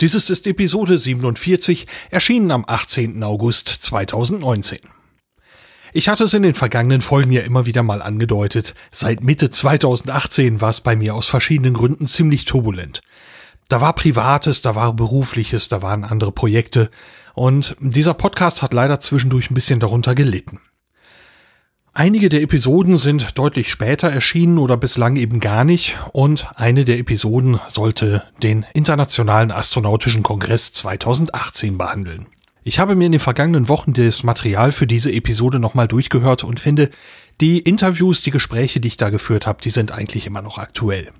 Dieses ist Episode 47, erschienen am 18. August 2019. Ich hatte es in den vergangenen Folgen ja immer wieder mal angedeutet. Seit Mitte 2018 war es bei mir aus verschiedenen Gründen ziemlich turbulent. Da war Privates, da war Berufliches, da waren andere Projekte. Und dieser Podcast hat leider zwischendurch ein bisschen darunter gelitten. Einige der Episoden sind deutlich später erschienen oder bislang eben gar nicht und eine der Episoden sollte den Internationalen Astronautischen Kongress 2018 behandeln. Ich habe mir in den vergangenen Wochen das Material für diese Episode nochmal durchgehört und finde, die Interviews, die Gespräche, die ich da geführt habe, die sind eigentlich immer noch aktuell.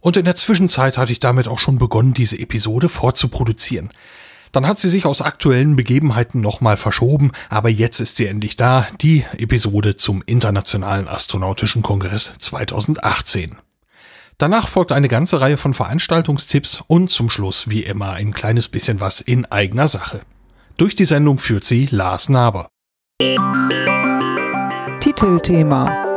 Und in der Zwischenzeit hatte ich damit auch schon begonnen, diese Episode vorzuproduzieren. Dann hat sie sich aus aktuellen Begebenheiten nochmal verschoben, aber jetzt ist sie endlich da, die Episode zum Internationalen Astronautischen Kongress 2018. Danach folgt eine ganze Reihe von Veranstaltungstipps und zum Schluss wie immer ein kleines bisschen was in eigener Sache. Durch die Sendung führt sie Lars Naber. Titelthema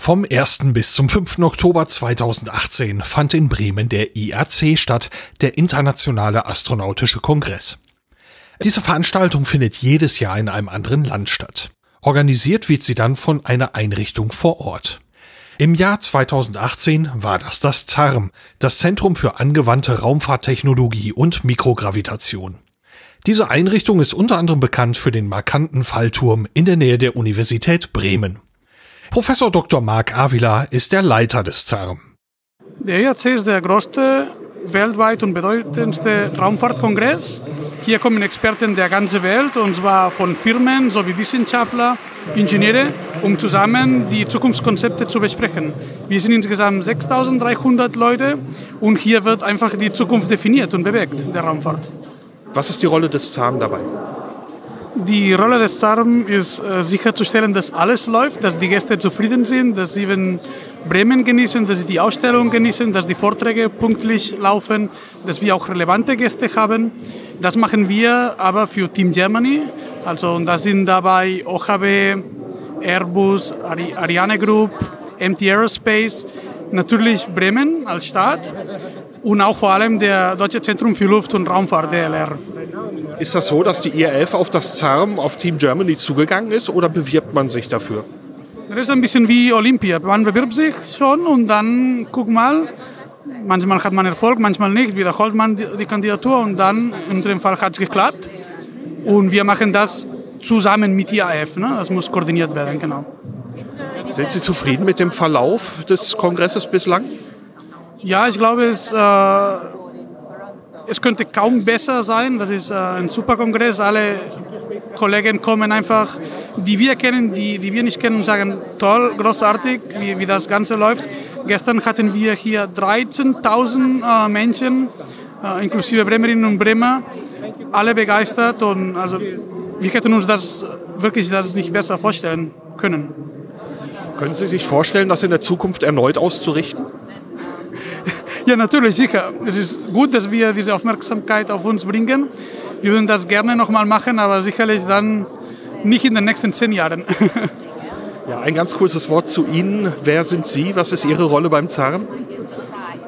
Vom 1. bis zum 5. Oktober 2018 fand in Bremen der IAC statt, der Internationale Astronautische Kongress. Diese Veranstaltung findet jedes Jahr in einem anderen Land statt. Organisiert wird sie dann von einer Einrichtung vor Ort. Im Jahr 2018 war das das ZARM, das Zentrum für angewandte Raumfahrttechnologie und Mikrogravitation. Diese Einrichtung ist unter anderem bekannt für den markanten Fallturm in der Nähe der Universität Bremen. Professor Dr. Marc Avila ist der Leiter des ZARM. Der IAC ist der größte weltweit und bedeutendste Raumfahrtkongress. Hier kommen Experten der ganzen Welt, und zwar von Firmen sowie Wissenschaftler, Ingenieure, um zusammen die Zukunftskonzepte zu besprechen. Wir sind insgesamt 6300 Leute und hier wird einfach die Zukunft definiert und bewegt, der Raumfahrt. Was ist die Rolle des ZARM dabei? Die Rolle des ZARM ist äh, sicherzustellen, dass alles läuft, dass die Gäste zufrieden sind, dass sie eben Bremen genießen, dass sie die Ausstellung genießen, dass die Vorträge pünktlich laufen, dass wir auch relevante Gäste haben. Das machen wir aber für Team Germany. Also und da sind dabei OHB, Airbus, Ari Ariane Group, MT Aerospace, natürlich Bremen als Stadt und auch vor allem der Deutsche Zentrum für Luft- und Raumfahrt, DLR. Ist das so, dass die IRF auf das ZARM, auf Team Germany zugegangen ist oder bewirbt man sich dafür? Das ist ein bisschen wie Olympia. Man bewirbt sich schon und dann guck mal, manchmal hat man Erfolg, manchmal nicht, wiederholt man die, die Kandidatur und dann, in unserem Fall hat es geklappt. Und wir machen das zusammen mit IAF. Ne? Das muss koordiniert werden, genau. Sind Sie zufrieden mit dem Verlauf des Kongresses bislang? Ja, ich glaube, es äh, es könnte kaum besser sein. Das ist äh, ein super Kongress. Alle Kollegen kommen einfach, die wir kennen, die, die wir nicht kennen, und sagen, toll, großartig, wie, wie das Ganze läuft. Gestern hatten wir hier 13.000 äh, Menschen, inklusive Bremerinnen und Bremer, alle begeistert. Und also, wir hätten uns das wirklich das nicht besser vorstellen können. Können Sie sich vorstellen, das in der Zukunft erneut auszurichten? Ja, natürlich, sicher. Es ist gut, dass wir diese Aufmerksamkeit auf uns bringen. Wir würden das gerne nochmal machen, aber sicherlich dann nicht in den nächsten zehn Jahren. Ja, ein ganz kurzes Wort zu Ihnen. Wer sind Sie? Was ist Ihre Rolle beim ZARM?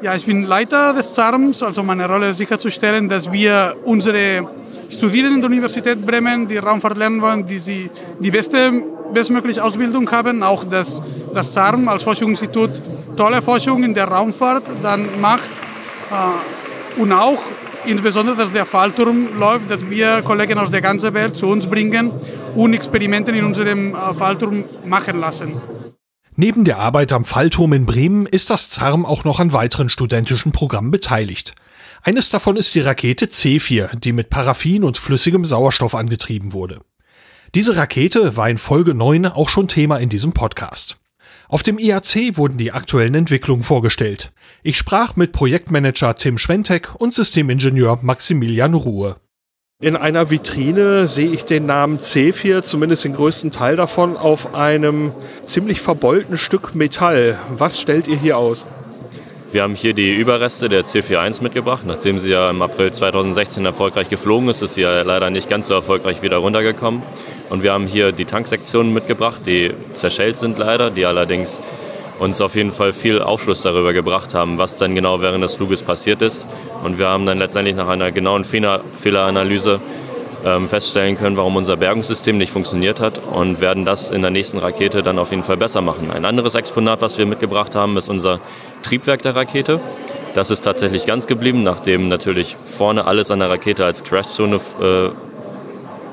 Ja, ich bin Leiter des ZARMs, also meine Rolle ist sicherzustellen, dass wir unsere Studierenden der Universität Bremen, die Raumfahrt lernen wollen, die sie die beste bestmögliche Ausbildung haben, auch das, das ZARM als Forschungsinstitut tolle Forschung in der Raumfahrt dann macht äh, und auch insbesondere, dass der Fallturm läuft, dass wir Kollegen aus der ganzen Welt zu uns bringen und Experimente in unserem äh, Fallturm machen lassen. Neben der Arbeit am Fallturm in Bremen ist das ZARM auch noch an weiteren studentischen Programmen beteiligt. Eines davon ist die Rakete C4, die mit Paraffin und flüssigem Sauerstoff angetrieben wurde. Diese Rakete war in Folge 9 auch schon Thema in diesem Podcast. Auf dem IAC wurden die aktuellen Entwicklungen vorgestellt. Ich sprach mit Projektmanager Tim Schwentek und Systemingenieur Maximilian Ruhe. In einer Vitrine sehe ich den Namen Zephyr, zumindest den größten Teil davon, auf einem ziemlich verbeulten Stück Metall. Was stellt ihr hier aus? Wir haben hier die Überreste der C41 mitgebracht. Nachdem sie ja im April 2016 erfolgreich geflogen ist, ist sie ja leider nicht ganz so erfolgreich wieder runtergekommen. Und wir haben hier die Tanksektionen mitgebracht, die zerschellt sind leider, die allerdings uns auf jeden Fall viel Aufschluss darüber gebracht haben, was dann genau während des Fluges passiert ist. Und wir haben dann letztendlich nach einer genauen Fehleranalyse ähm, feststellen können, warum unser Bergungssystem nicht funktioniert hat und werden das in der nächsten Rakete dann auf jeden Fall besser machen. Ein anderes Exponat, was wir mitgebracht haben, ist unser Triebwerk der Rakete. Das ist tatsächlich ganz geblieben, nachdem natürlich vorne alles an der Rakete als Crashzone äh,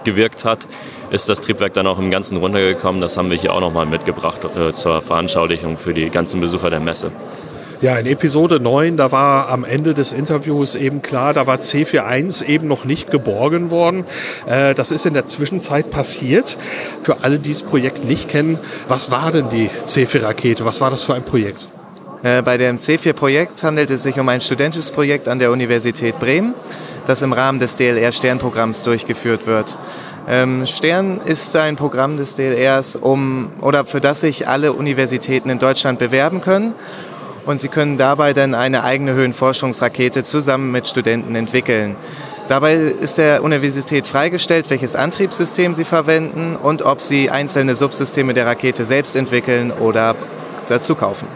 gewirkt hat, ist das Triebwerk dann auch im Ganzen runtergekommen. Das haben wir hier auch nochmal mitgebracht äh, zur Veranschaulichung für die ganzen Besucher der Messe. Ja, in Episode 9, da war am Ende des Interviews eben klar, da war C41 eben noch nicht geborgen worden. Äh, das ist in der Zwischenzeit passiert. Für alle, die das Projekt nicht kennen, was war denn die C4-Rakete? Was war das für ein Projekt? Äh, bei dem C4-Projekt handelt es sich um ein studentisches Projekt an der Universität Bremen, das im Rahmen des DLR-Sternprogramms durchgeführt wird. Ähm, Stern ist ein Programm des DLRs, um, oder für das sich alle Universitäten in Deutschland bewerben können und sie können dabei dann eine eigene Höhenforschungsrakete zusammen mit Studenten entwickeln. Dabei ist der Universität freigestellt, welches Antriebssystem sie verwenden und ob sie einzelne Subsysteme der Rakete selbst entwickeln oder dazu kaufen.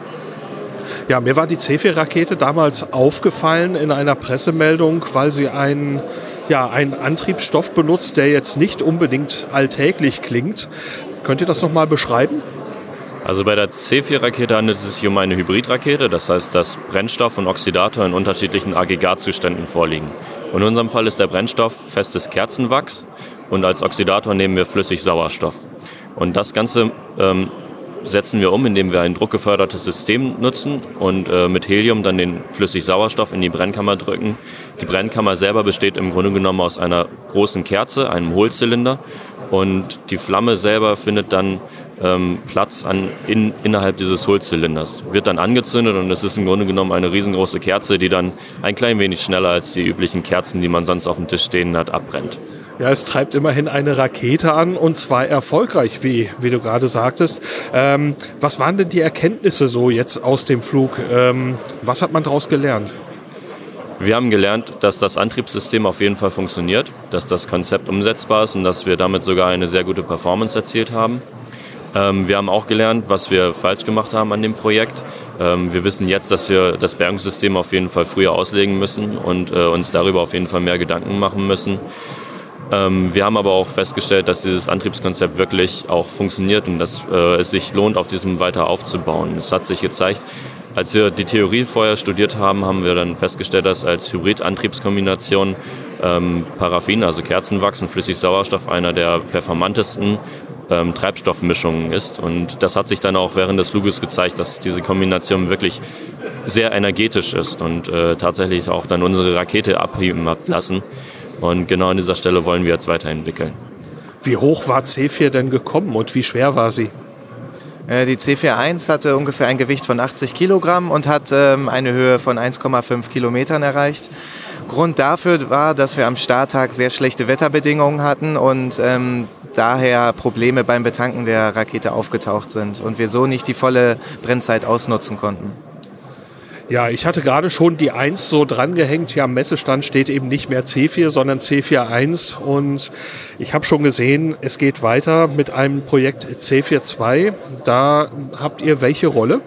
Ja, mir war die C4-Rakete damals aufgefallen in einer Pressemeldung, weil sie einen, ja, einen Antriebsstoff benutzt, der jetzt nicht unbedingt alltäglich klingt. Könnt ihr das nochmal beschreiben? Also bei der C4-Rakete handelt es sich um eine Hybridrakete, das heißt, dass Brennstoff und Oxidator in unterschiedlichen Aggregatzuständen vorliegen. In unserem Fall ist der Brennstoff festes Kerzenwachs und als Oxidator nehmen wir flüssig Sauerstoff. Und das Ganze ähm, setzen wir um, indem wir ein druckgefördertes System nutzen und äh, mit Helium dann den flüssig Sauerstoff in die Brennkammer drücken. Die Brennkammer selber besteht im Grunde genommen aus einer großen Kerze, einem Hohlzylinder und die Flamme selber findet dann ähm, Platz an, in, innerhalb dieses Hohlzylinders. Wird dann angezündet und es ist im Grunde genommen eine riesengroße Kerze, die dann ein klein wenig schneller als die üblichen Kerzen, die man sonst auf dem Tisch stehen hat, abbrennt. Ja, es treibt immerhin eine Rakete an und zwar erfolgreich, wie, wie du gerade sagtest. Ähm, was waren denn die Erkenntnisse so jetzt aus dem Flug? Ähm, was hat man daraus gelernt? Wir haben gelernt, dass das Antriebssystem auf jeden Fall funktioniert, dass das Konzept umsetzbar ist und dass wir damit sogar eine sehr gute Performance erzielt haben. Ähm, wir haben auch gelernt, was wir falsch gemacht haben an dem Projekt. Ähm, wir wissen jetzt, dass wir das Bergungssystem auf jeden Fall früher auslegen müssen und äh, uns darüber auf jeden Fall mehr Gedanken machen müssen. Ähm, wir haben aber auch festgestellt, dass dieses Antriebskonzept wirklich auch funktioniert und dass äh, es sich lohnt, auf diesem weiter aufzubauen. Es hat sich gezeigt, als wir die Theorie vorher studiert haben, haben wir dann festgestellt, dass als Hybridantriebskombination ähm, Paraffin, also Kerzenwachs und Flüssigsauerstoff einer der performantesten ähm, Treibstoffmischungen ist. Und das hat sich dann auch während des Fluges gezeigt, dass diese Kombination wirklich sehr energetisch ist und äh, tatsächlich auch dann unsere Rakete abheben hat lassen. Und genau an dieser Stelle wollen wir jetzt weiterentwickeln. Wie hoch war C4 denn gekommen und wie schwer war sie? Äh, die C41 hatte ungefähr ein Gewicht von 80 Kilogramm und hat ähm, eine Höhe von 1,5 Kilometern erreicht. Grund dafür war, dass wir am Starttag sehr schlechte Wetterbedingungen hatten und ähm, daher Probleme beim Betanken der Rakete aufgetaucht sind und wir so nicht die volle Brennzeit ausnutzen konnten. Ja, ich hatte gerade schon die 1 so drangehängt. Hier am Messestand steht eben nicht mehr C4, sondern C41. Und ich habe schon gesehen, es geht weiter mit einem Projekt C42. Da habt ihr welche Rolle?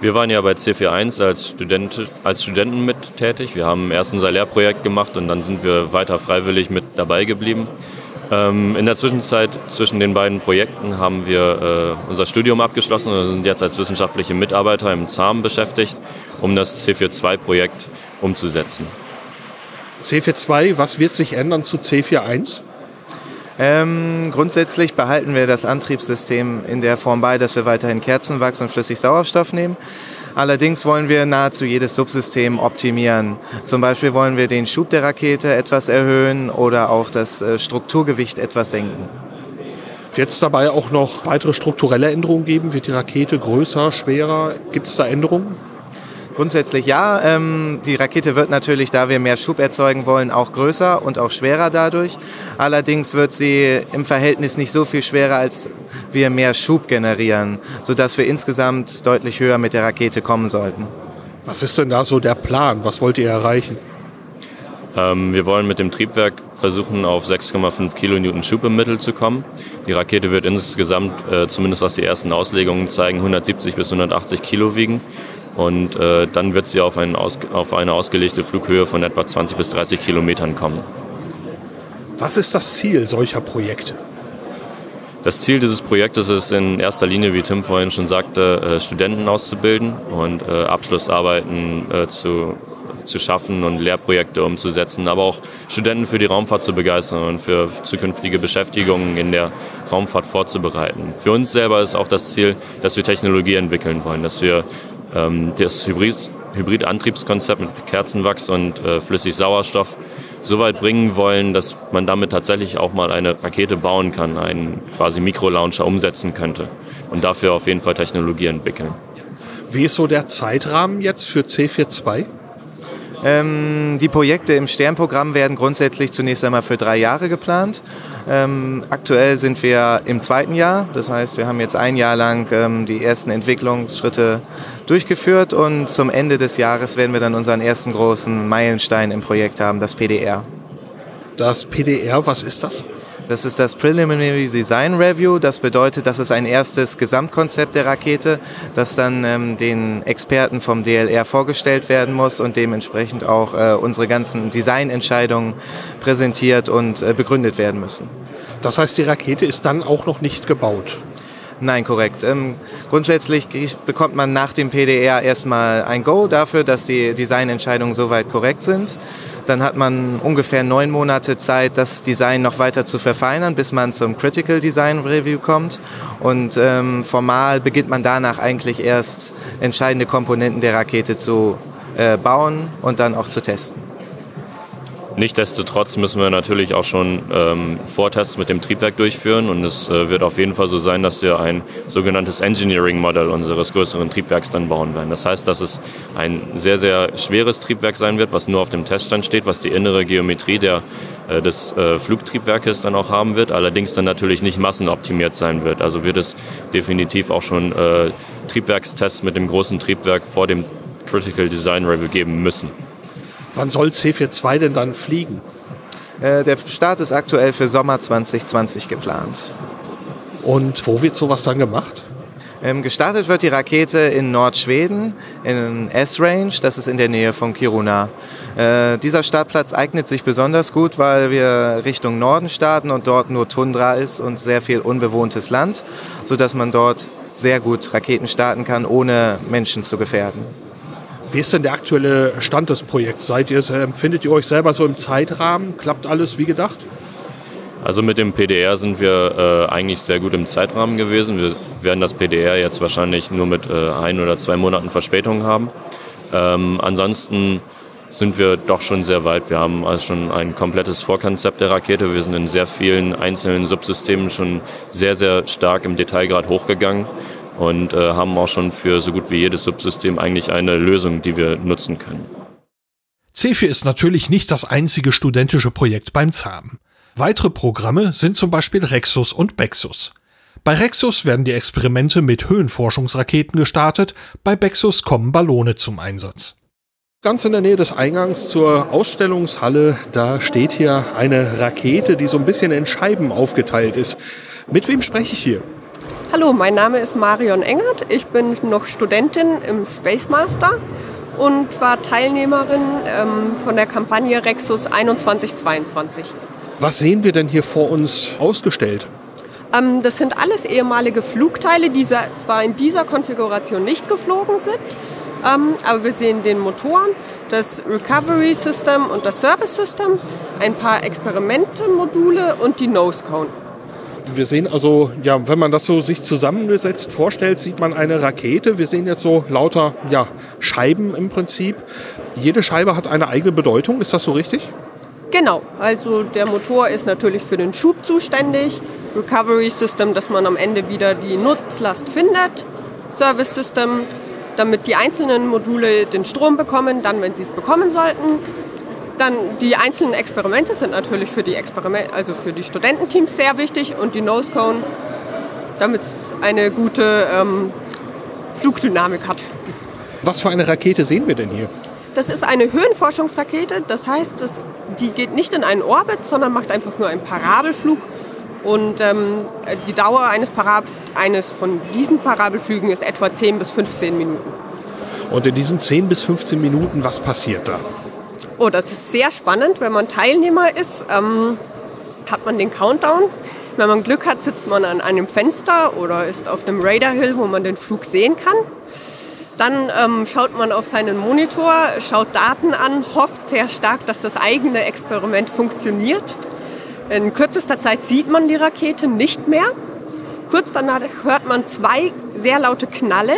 Wir waren ja bei C41 als, Student, als Studenten mit tätig. Wir haben erst unser Lehrprojekt gemacht und dann sind wir weiter freiwillig mit dabei geblieben. Ähm, in der Zwischenzeit zwischen den beiden Projekten haben wir äh, unser Studium abgeschlossen und sind jetzt als wissenschaftliche Mitarbeiter im ZAM beschäftigt, um das C42-Projekt umzusetzen. C42, was wird sich ändern zu C41? Ähm, grundsätzlich behalten wir das Antriebssystem in der Form bei, dass wir weiterhin Kerzenwachs und Flüssigsauerstoff nehmen. Allerdings wollen wir nahezu jedes Subsystem optimieren. Zum Beispiel wollen wir den Schub der Rakete etwas erhöhen oder auch das äh, Strukturgewicht etwas senken. Wird es dabei auch noch weitere strukturelle Änderungen geben? Wird die Rakete größer, schwerer? Gibt es da Änderungen? Grundsätzlich ja. Ähm, die Rakete wird natürlich, da wir mehr Schub erzeugen wollen, auch größer und auch schwerer dadurch. Allerdings wird sie im Verhältnis nicht so viel schwerer, als wir mehr Schub generieren, sodass wir insgesamt deutlich höher mit der Rakete kommen sollten. Was ist denn da so der Plan? Was wollt ihr erreichen? Ähm, wir wollen mit dem Triebwerk versuchen, auf 6,5 Kilonewton Schub im Mittel zu kommen. Die Rakete wird insgesamt, äh, zumindest was die ersten Auslegungen zeigen, 170 bis 180 Kilo wiegen. Und äh, dann wird sie auf, auf eine ausgelegte Flughöhe von etwa 20 bis 30 Kilometern kommen. Was ist das Ziel solcher Projekte? Das Ziel dieses Projektes ist in erster Linie, wie Tim vorhin schon sagte, äh, Studenten auszubilden und äh, Abschlussarbeiten äh, zu zu schaffen und Lehrprojekte umzusetzen, aber auch Studenten für die Raumfahrt zu begeistern und für zukünftige Beschäftigungen in der Raumfahrt vorzubereiten. Für uns selber ist auch das Ziel, dass wir Technologie entwickeln wollen, dass wir das Hybrid Hybridantriebskonzept mit Kerzenwachs und äh, Flüssigsauerstoff so weit bringen wollen, dass man damit tatsächlich auch mal eine Rakete bauen kann, einen quasi Mikrolauncher umsetzen könnte und dafür auf jeden Fall Technologie entwickeln. Wie ist so der Zeitrahmen jetzt für C42? Ähm, die Projekte im Sternprogramm werden grundsätzlich zunächst einmal für drei Jahre geplant. Ähm, aktuell sind wir im zweiten Jahr, das heißt, wir haben jetzt ein Jahr lang ähm, die ersten Entwicklungsschritte durchgeführt und zum Ende des Jahres werden wir dann unseren ersten großen Meilenstein im Projekt haben, das PDR. Das PDR, was ist das? Das ist das Preliminary Design Review. Das bedeutet, das ist ein erstes Gesamtkonzept der Rakete, das dann ähm, den Experten vom DLR vorgestellt werden muss und dementsprechend auch äh, unsere ganzen Designentscheidungen präsentiert und äh, begründet werden müssen. Das heißt, die Rakete ist dann auch noch nicht gebaut. Nein, korrekt. Ähm, grundsätzlich bekommt man nach dem PDR erstmal ein Go dafür, dass die Designentscheidungen soweit korrekt sind. Dann hat man ungefähr neun Monate Zeit, das Design noch weiter zu verfeinern, bis man zum Critical Design Review kommt. Und ähm, formal beginnt man danach eigentlich erst entscheidende Komponenten der Rakete zu äh, bauen und dann auch zu testen. Nichtsdestotrotz müssen wir natürlich auch schon ähm, Vortests mit dem Triebwerk durchführen und es äh, wird auf jeden Fall so sein, dass wir ein sogenanntes Engineering Model unseres größeren Triebwerks dann bauen werden. Das heißt, dass es ein sehr, sehr schweres Triebwerk sein wird, was nur auf dem Teststand steht, was die innere Geometrie der, äh, des äh, Flugtriebwerkes dann auch haben wird, allerdings dann natürlich nicht massenoptimiert sein wird. Also wird es definitiv auch schon äh, Triebwerkstests mit dem großen Triebwerk vor dem Critical Design Review geben müssen. Wann soll C42 denn dann fliegen? Äh, der Start ist aktuell für Sommer 2020 geplant. Und wo wird sowas dann gemacht? Ähm, gestartet wird die Rakete in Nordschweden, in S-Range, das ist in der Nähe von Kiruna. Äh, dieser Startplatz eignet sich besonders gut, weil wir Richtung Norden starten und dort nur Tundra ist und sehr viel unbewohntes Land, sodass man dort sehr gut Raketen starten kann, ohne Menschen zu gefährden. Wie ist denn der aktuelle Stand des Projekts? Seid ihr, empfindet ihr euch selber so im Zeitrahmen? Klappt alles wie gedacht? Also mit dem PDR sind wir äh, eigentlich sehr gut im Zeitrahmen gewesen. Wir werden das PDR jetzt wahrscheinlich nur mit äh, ein oder zwei Monaten Verspätung haben. Ähm, ansonsten sind wir doch schon sehr weit. Wir haben also schon ein komplettes Vorkonzept der Rakete. Wir sind in sehr vielen einzelnen Subsystemen schon sehr, sehr stark im Detailgrad hochgegangen und äh, haben auch schon für so gut wie jedes Subsystem eigentlich eine Lösung, die wir nutzen können. CEFI ist natürlich nicht das einzige studentische Projekt beim ZAM. Weitere Programme sind zum Beispiel Rexus und Bexus. Bei Rexus werden die Experimente mit Höhenforschungsraketen gestartet, bei Bexus kommen Ballone zum Einsatz. Ganz in der Nähe des Eingangs zur Ausstellungshalle, da steht hier eine Rakete, die so ein bisschen in Scheiben aufgeteilt ist. Mit wem spreche ich hier? Hallo, mein Name ist Marion Engert. Ich bin noch Studentin im Space Master und war Teilnehmerin ähm, von der Kampagne Rexus 2122. Was sehen wir denn hier vor uns ausgestellt? Ähm, das sind alles ehemalige Flugteile, die zwar in dieser Konfiguration nicht geflogen sind, ähm, aber wir sehen den Motor, das Recovery System und das Service System, ein paar Experimente-Module und die Nose Cone. Wir sehen also, ja, wenn man das so sich zusammengesetzt vorstellt, sieht man eine Rakete. Wir sehen jetzt so lauter ja, Scheiben im Prinzip. Jede Scheibe hat eine eigene Bedeutung. Ist das so richtig? Genau, also der Motor ist natürlich für den Schub zuständig. Recovery System, dass man am Ende wieder die Nutzlast findet. Service System, damit die einzelnen Module den Strom bekommen, dann, wenn sie es bekommen sollten. Dann die einzelnen Experimente sind natürlich für die, Experiment also für die Studententeams sehr wichtig und die Nose Cone, damit es eine gute ähm, Flugdynamik hat. Was für eine Rakete sehen wir denn hier? Das ist eine Höhenforschungsrakete, das heißt, das, die geht nicht in einen Orbit, sondern macht einfach nur einen Parabelflug. Und ähm, die Dauer eines, Parab eines von diesen Parabelflügen ist etwa 10 bis 15 Minuten. Und in diesen 10 bis 15 Minuten, was passiert da? Oh, das ist sehr spannend. Wenn man Teilnehmer ist, ähm, hat man den Countdown. Wenn man Glück hat, sitzt man an einem Fenster oder ist auf dem Radar Hill, wo man den Flug sehen kann. Dann ähm, schaut man auf seinen Monitor, schaut Daten an, hofft sehr stark, dass das eigene Experiment funktioniert. In kürzester Zeit sieht man die Rakete nicht mehr. Kurz danach hört man zwei sehr laute Knalle.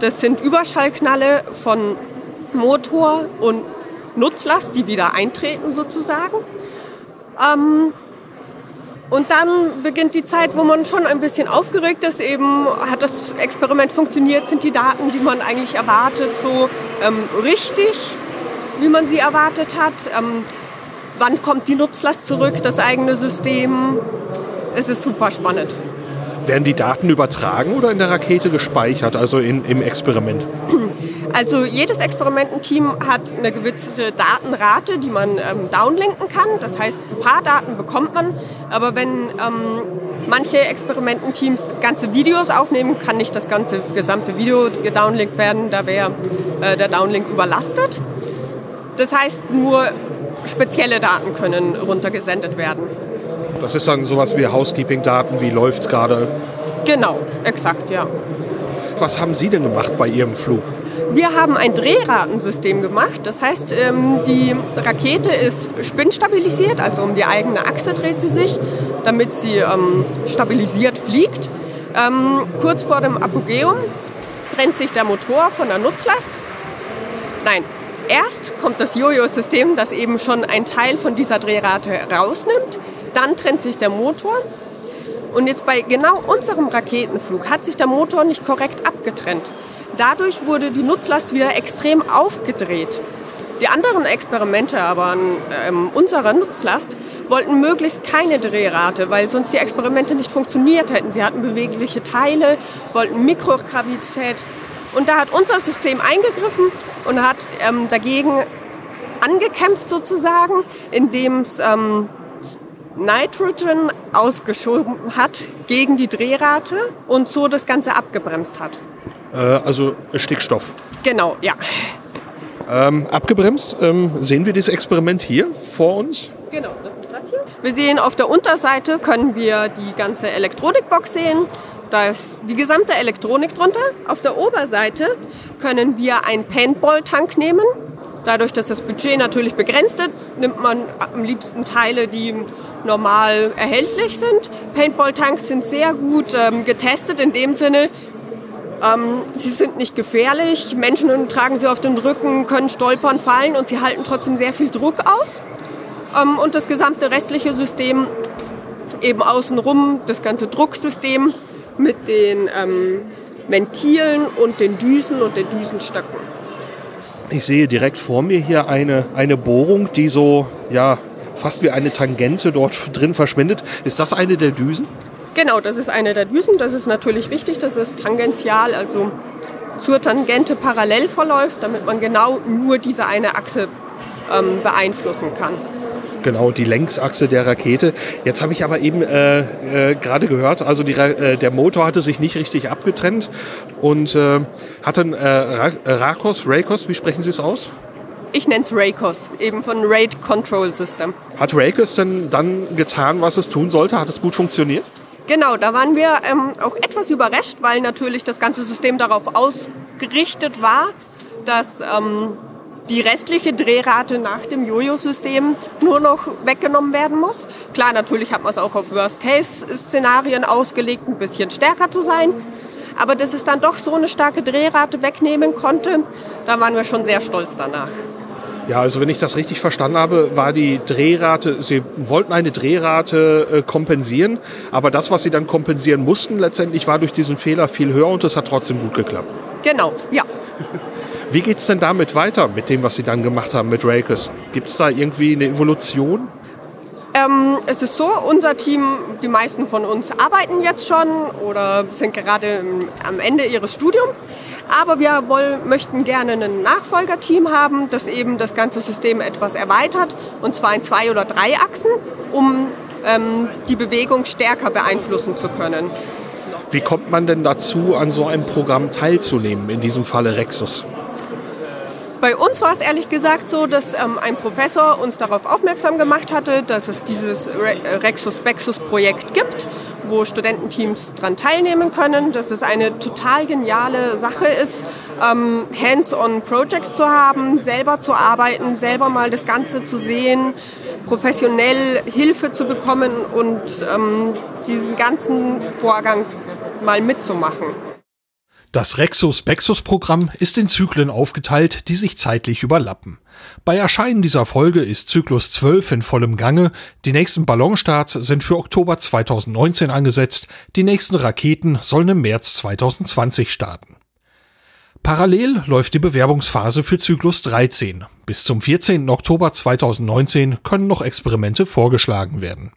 Das sind Überschallknalle von Motor und Nutzlast, die wieder eintreten sozusagen. Ähm, und dann beginnt die Zeit, wo man schon ein bisschen aufgeregt ist. Eben hat das Experiment funktioniert, sind die Daten, die man eigentlich erwartet, so ähm, richtig, wie man sie erwartet hat. Ähm, wann kommt die Nutzlast zurück, das eigene System? Es ist super spannend. Werden die Daten übertragen oder in der Rakete gespeichert, also in, im Experiment? Also jedes Experimententeam hat eine gewisse Datenrate, die man ähm, downlinken kann. Das heißt, ein paar Daten bekommt man, aber wenn ähm, manche Experimententeams ganze Videos aufnehmen, kann nicht das ganze gesamte Video gedownlinkt werden, da wäre äh, der Downlink überlastet. Das heißt, nur spezielle Daten können runtergesendet werden. Das ist dann sowas wie Housekeeping-Daten, wie läuft es gerade? Genau, exakt, ja. Was haben Sie denn gemacht bei Ihrem Flug? Wir haben ein Drehratensystem gemacht. Das heißt, ähm, die Rakete ist spinnstabilisiert, also um die eigene Achse dreht sie sich, damit sie ähm, stabilisiert fliegt. Ähm, kurz vor dem Apogeum trennt sich der Motor von der Nutzlast. Nein, erst kommt das Jojo-System, das eben schon einen Teil von dieser Drehrate rausnimmt. Dann trennt sich der Motor. Und jetzt bei genau unserem Raketenflug hat sich der Motor nicht korrekt abgetrennt. Dadurch wurde die Nutzlast wieder extrem aufgedreht. Die anderen Experimente aber an ähm, unserer Nutzlast wollten möglichst keine Drehrate, weil sonst die Experimente nicht funktioniert hätten. Sie hatten bewegliche Teile, wollten Mikrogravität. Und da hat unser System eingegriffen und hat ähm, dagegen angekämpft sozusagen, indem es ähm, Nitrogen ausgeschoben hat gegen die Drehrate und so das Ganze abgebremst hat. Äh, also Stickstoff. Genau, ja. Ähm, abgebremst. Ähm, sehen wir dieses Experiment hier vor uns? Genau, das ist das hier. Wir sehen auf der Unterseite können wir die ganze Elektronikbox sehen. Da ist die gesamte Elektronik drunter. Auf der Oberseite können wir einen Paintball-Tank nehmen. Dadurch, dass das Budget natürlich begrenzt ist, nimmt man am liebsten Teile, die normal erhältlich sind. Paintball-Tanks sind sehr gut ähm, getestet in dem Sinne, ähm, sie sind nicht gefährlich. Menschen tragen sie auf den Rücken, können stolpern, fallen und sie halten trotzdem sehr viel Druck aus. Ähm, und das gesamte restliche System eben außenrum, das ganze Drucksystem mit den ähm, Ventilen und den Düsen und den Düsenstöcken. Ich sehe direkt vor mir hier eine, eine Bohrung, die so ja, fast wie eine Tangente dort drin verschwindet. Ist das eine der Düsen? Genau, das ist eine der Düsen. Das ist natürlich wichtig. Das ist tangential, also zur Tangente parallel verläuft, damit man genau nur diese eine Achse ähm, beeinflussen kann. Genau, die Längsachse der Rakete. Jetzt habe ich aber eben äh, äh, gerade gehört, also die, äh, der Motor hatte sich nicht richtig abgetrennt und äh, hatte ein äh, Rakos, Rakos, wie sprechen Sie es aus? Ich nenne es Raycos, eben von Raid Control System. Hat Raycos denn dann getan, was es tun sollte? Hat es gut funktioniert? Genau, da waren wir ähm, auch etwas überrascht, weil natürlich das ganze System darauf ausgerichtet war, dass ähm, die restliche Drehrate nach dem Jojo-System nur noch weggenommen werden muss. Klar, natürlich hat man es auch auf Worst-Case-Szenarien ausgelegt, ein bisschen stärker zu sein. Aber dass es dann doch so eine starke Drehrate wegnehmen konnte, da waren wir schon sehr stolz danach. Ja, also wenn ich das richtig verstanden habe, war die Drehrate, Sie wollten eine Drehrate äh, kompensieren, aber das, was Sie dann kompensieren mussten, letztendlich war durch diesen Fehler viel höher und es hat trotzdem gut geklappt. Genau, ja. Wie geht es denn damit weiter, mit dem, was Sie dann gemacht haben mit Rakes? Gibt es da irgendwie eine Evolution? Ähm, es ist so, unser Team, die meisten von uns arbeiten jetzt schon oder sind gerade am Ende ihres Studiums. Aber wir wollen, möchten gerne ein Nachfolgerteam haben, das eben das ganze System etwas erweitert. Und zwar in zwei oder drei Achsen, um ähm, die Bewegung stärker beeinflussen zu können. Wie kommt man denn dazu, an so einem Programm teilzunehmen, in diesem Falle Rexus? Bei uns war es ehrlich gesagt so, dass ähm, ein Professor uns darauf aufmerksam gemacht hatte, dass es dieses Rexus-Bexus-Projekt gibt, wo Studententeams daran teilnehmen können, dass es eine total geniale Sache ist, ähm, Hands-on-Projects zu haben, selber zu arbeiten, selber mal das Ganze zu sehen, professionell Hilfe zu bekommen und ähm, diesen ganzen Vorgang mal mitzumachen. Das Rexus-Bexus-Programm ist in Zyklen aufgeteilt, die sich zeitlich überlappen. Bei Erscheinen dieser Folge ist Zyklus 12 in vollem Gange, die nächsten Ballonstarts sind für Oktober 2019 angesetzt, die nächsten Raketen sollen im März 2020 starten. Parallel läuft die Bewerbungsphase für Zyklus 13. Bis zum 14. Oktober 2019 können noch Experimente vorgeschlagen werden.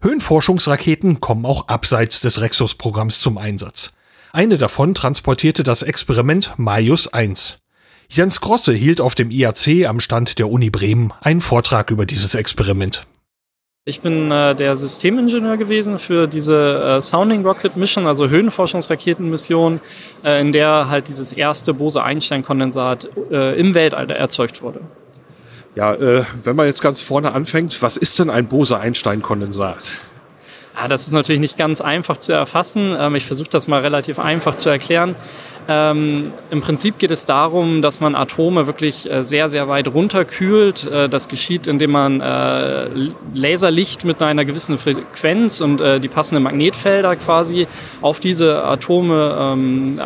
Höhenforschungsraketen kommen auch abseits des Rexus-Programms zum Einsatz. Eine davon transportierte das Experiment Maius 1. Jens Grosse hielt auf dem IAC am Stand der Uni Bremen einen Vortrag über dieses Experiment. Ich bin äh, der Systemingenieur gewesen für diese äh, Sounding Rocket Mission, also Höhenforschungsraketenmission, äh, in der halt dieses erste Bose-Einstein-Kondensat äh, im Weltall erzeugt wurde. Ja, äh, wenn man jetzt ganz vorne anfängt, was ist denn ein Bose-Einstein-Kondensat? Ja, das ist natürlich nicht ganz einfach zu erfassen. Ähm, ich versuche das mal relativ einfach zu erklären. Ähm, Im Prinzip geht es darum, dass man Atome wirklich äh, sehr, sehr weit runterkühlt. Äh, das geschieht, indem man äh, Laserlicht mit einer gewissen Frequenz und äh, die passenden Magnetfelder quasi auf diese Atome ähm,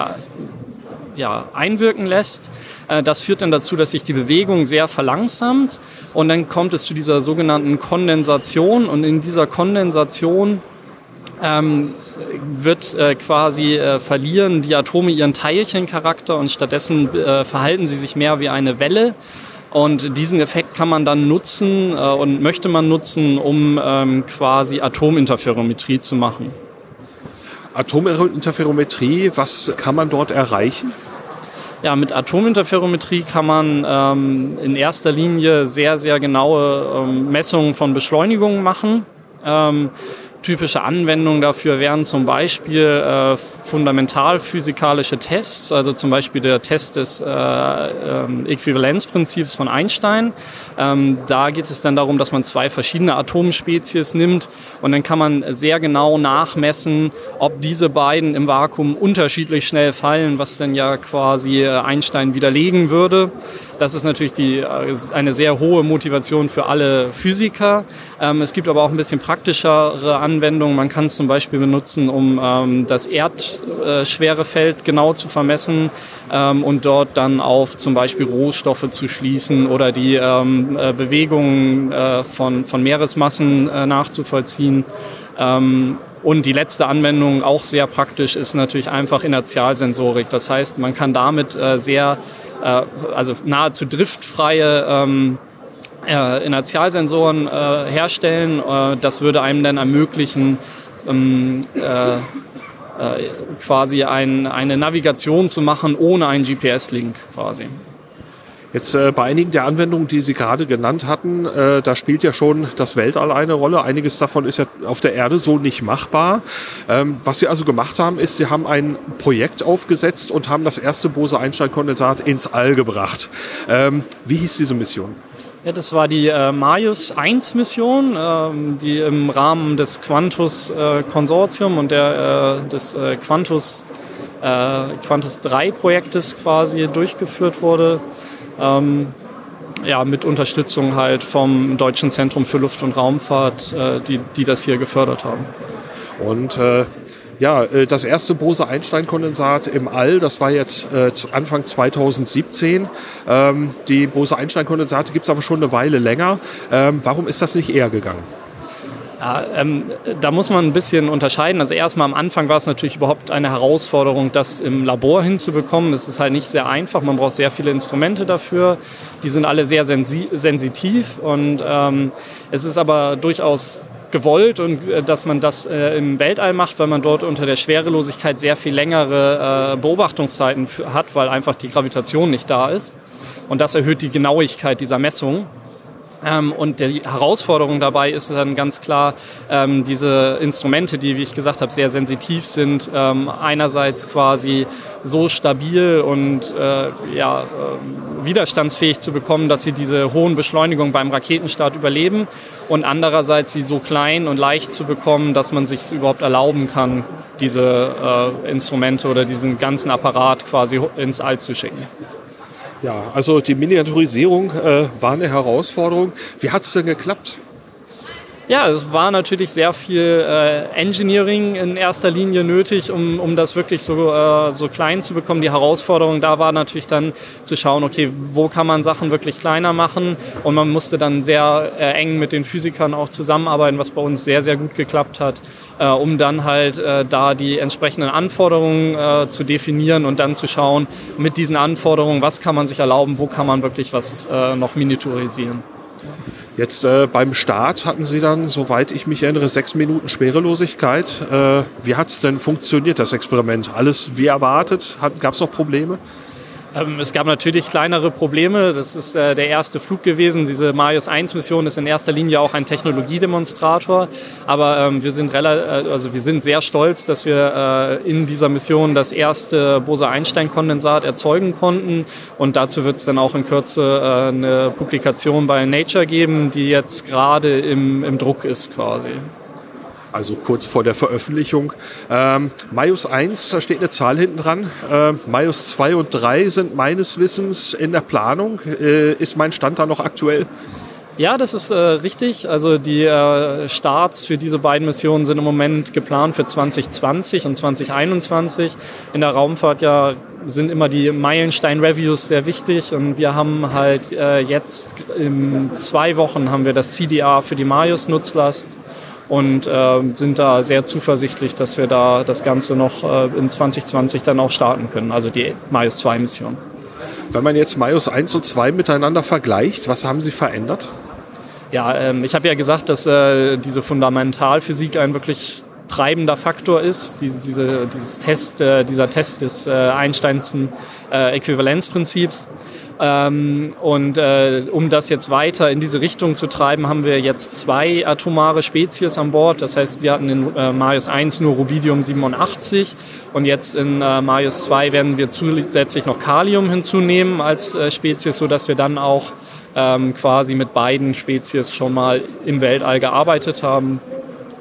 ja, einwirken lässt. Äh, das führt dann dazu, dass sich die Bewegung sehr verlangsamt und dann kommt es zu dieser sogenannten Kondensation und in dieser Kondensation ähm, wird äh, quasi äh, verlieren die Atome ihren Teilchencharakter und stattdessen äh, verhalten sie sich mehr wie eine Welle. Und diesen Effekt kann man dann nutzen äh, und möchte man nutzen, um ähm, quasi Atominterferometrie zu machen. Atominterferometrie, was kann man dort erreichen? Ja, mit Atominterferometrie kann man ähm, in erster Linie sehr, sehr genaue ähm, Messungen von Beschleunigungen machen. Ähm, Typische Anwendungen dafür wären zum Beispiel äh, fundamentalphysikalische Tests, also zum Beispiel der Test des äh, äh, Äquivalenzprinzips von Einstein. Ähm, da geht es dann darum, dass man zwei verschiedene Atomspezies nimmt und dann kann man sehr genau nachmessen, ob diese beiden im Vakuum unterschiedlich schnell fallen, was dann ja quasi äh, Einstein widerlegen würde. Das ist natürlich die, äh, eine sehr hohe Motivation für alle Physiker. Ähm, es gibt aber auch ein bisschen praktischere Anwendungen. Man kann es zum Beispiel benutzen, um ähm, das Erdschwerefeld genau zu vermessen ähm, und dort dann auf zum Beispiel Rohstoffe zu schließen oder die äh, Bewegungen äh, von, von Meeresmassen nachzuvollziehen. Und die letzte Anwendung, auch sehr praktisch, ist natürlich einfach Inertialsensorik. Das heißt, man kann damit sehr äh, also nahezu driftfreie ähm, äh, Inertialsensoren äh, herstellen. Äh, das würde einem dann ermöglichen, ähm, äh, äh, quasi ein, eine Navigation zu machen ohne einen GPS-Link quasi. Jetzt äh, bei einigen der Anwendungen, die Sie gerade genannt hatten, äh, da spielt ja schon das Weltall eine Rolle. Einiges davon ist ja auf der Erde so nicht machbar. Ähm, was Sie also gemacht haben, ist, Sie haben ein Projekt aufgesetzt und haben das erste Bose-Einstein-Kondensat ins All gebracht. Ähm, wie hieß diese Mission? Ja, das war die äh, Marius 1 Mission, ähm, die im Rahmen des Quantus äh, Konsortium und der, äh, des äh, Quantus, äh, Quantus 3 Projektes quasi durchgeführt wurde. Ähm, ja, mit Unterstützung halt vom Deutschen Zentrum für Luft- und Raumfahrt, äh, die, die das hier gefördert haben. Und äh, ja, äh, das erste Bose-Einstein-Kondensat im All, das war jetzt äh, Anfang 2017. Ähm, die Bose-Einstein-Kondensate gibt es aber schon eine Weile länger. Ähm, warum ist das nicht eher gegangen? Ja, ähm, da muss man ein bisschen unterscheiden. Also erstmal am Anfang war es natürlich überhaupt eine Herausforderung, das im Labor hinzubekommen. Es ist halt nicht sehr einfach. Man braucht sehr viele Instrumente dafür. Die sind alle sehr sensi sensitiv und ähm, es ist aber durchaus gewollt und äh, dass man das äh, im Weltall macht, weil man dort unter der Schwerelosigkeit sehr viel längere äh, Beobachtungszeiten hat, weil einfach die Gravitation nicht da ist. Und das erhöht die Genauigkeit dieser Messung. Ähm, und die Herausforderung dabei ist dann ganz klar, ähm, diese Instrumente, die, wie ich gesagt habe, sehr sensitiv sind, ähm, einerseits quasi so stabil und äh, ja, äh, widerstandsfähig zu bekommen, dass sie diese hohen Beschleunigungen beim Raketenstart überleben und andererseits sie so klein und leicht zu bekommen, dass man sich überhaupt erlauben kann, diese äh, Instrumente oder diesen ganzen Apparat quasi ins All zu schicken. Ja, also die Miniaturisierung äh, war eine Herausforderung. Wie hat es denn geklappt? Ja, es war natürlich sehr viel äh, Engineering in erster Linie nötig, um, um das wirklich so, äh, so klein zu bekommen. Die Herausforderung da war natürlich dann zu schauen, okay, wo kann man Sachen wirklich kleiner machen? Und man musste dann sehr äh, eng mit den Physikern auch zusammenarbeiten, was bei uns sehr, sehr gut geklappt hat, äh, um dann halt äh, da die entsprechenden Anforderungen äh, zu definieren und dann zu schauen, mit diesen Anforderungen, was kann man sich erlauben, wo kann man wirklich was äh, noch miniaturisieren. Jetzt äh, beim Start hatten Sie dann, soweit ich mich erinnere, sechs Minuten Schwerelosigkeit. Äh, wie hat es denn funktioniert, das Experiment? Alles wie erwartet? Gab es noch Probleme? Ähm, es gab natürlich kleinere Probleme. Das ist äh, der erste Flug gewesen. Diese Marius 1 Mission ist in erster Linie auch ein Technologiedemonstrator. Aber ähm, wir, sind äh, also wir sind sehr stolz, dass wir äh, in dieser Mission das erste Bose-Einstein-Kondensat erzeugen konnten. Und dazu wird es dann auch in Kürze äh, eine Publikation bei Nature geben, die jetzt gerade im, im Druck ist quasi also kurz vor der Veröffentlichung. Ähm, Maius 1, da steht eine Zahl hinten dran. Äh, Maius 2 und 3 sind meines Wissens in der Planung. Äh, ist mein Stand da noch aktuell? Ja, das ist äh, richtig. Also die äh, Starts für diese beiden Missionen sind im Moment geplant für 2020 und 2021. In der Raumfahrt ja sind immer die Meilenstein-Reviews sehr wichtig und wir haben halt äh, jetzt in zwei Wochen haben wir das CDR für die Marius-Nutzlast und äh, sind da sehr zuversichtlich, dass wir da das Ganze noch äh, in 2020 dann auch starten können, also die Maius 2 Mission. Wenn man jetzt Maius 1 und 2 miteinander vergleicht, was haben Sie verändert? Ja, ähm, ich habe ja gesagt, dass äh, diese Fundamentalphysik ein wirklich treibender Faktor ist, diese, diese, dieses Test, äh, dieser Test des äh, Einsteinschen äh, Äquivalenzprinzips. Ähm, und äh, um das jetzt weiter in diese Richtung zu treiben, haben wir jetzt zwei atomare Spezies an Bord. Das heißt, wir hatten in äh, Marius 1 nur Rubidium 87 und jetzt in äh, Marius 2 werden wir zusätzlich noch Kalium hinzunehmen als äh, Spezies, sodass wir dann auch ähm, quasi mit beiden Spezies schon mal im Weltall gearbeitet haben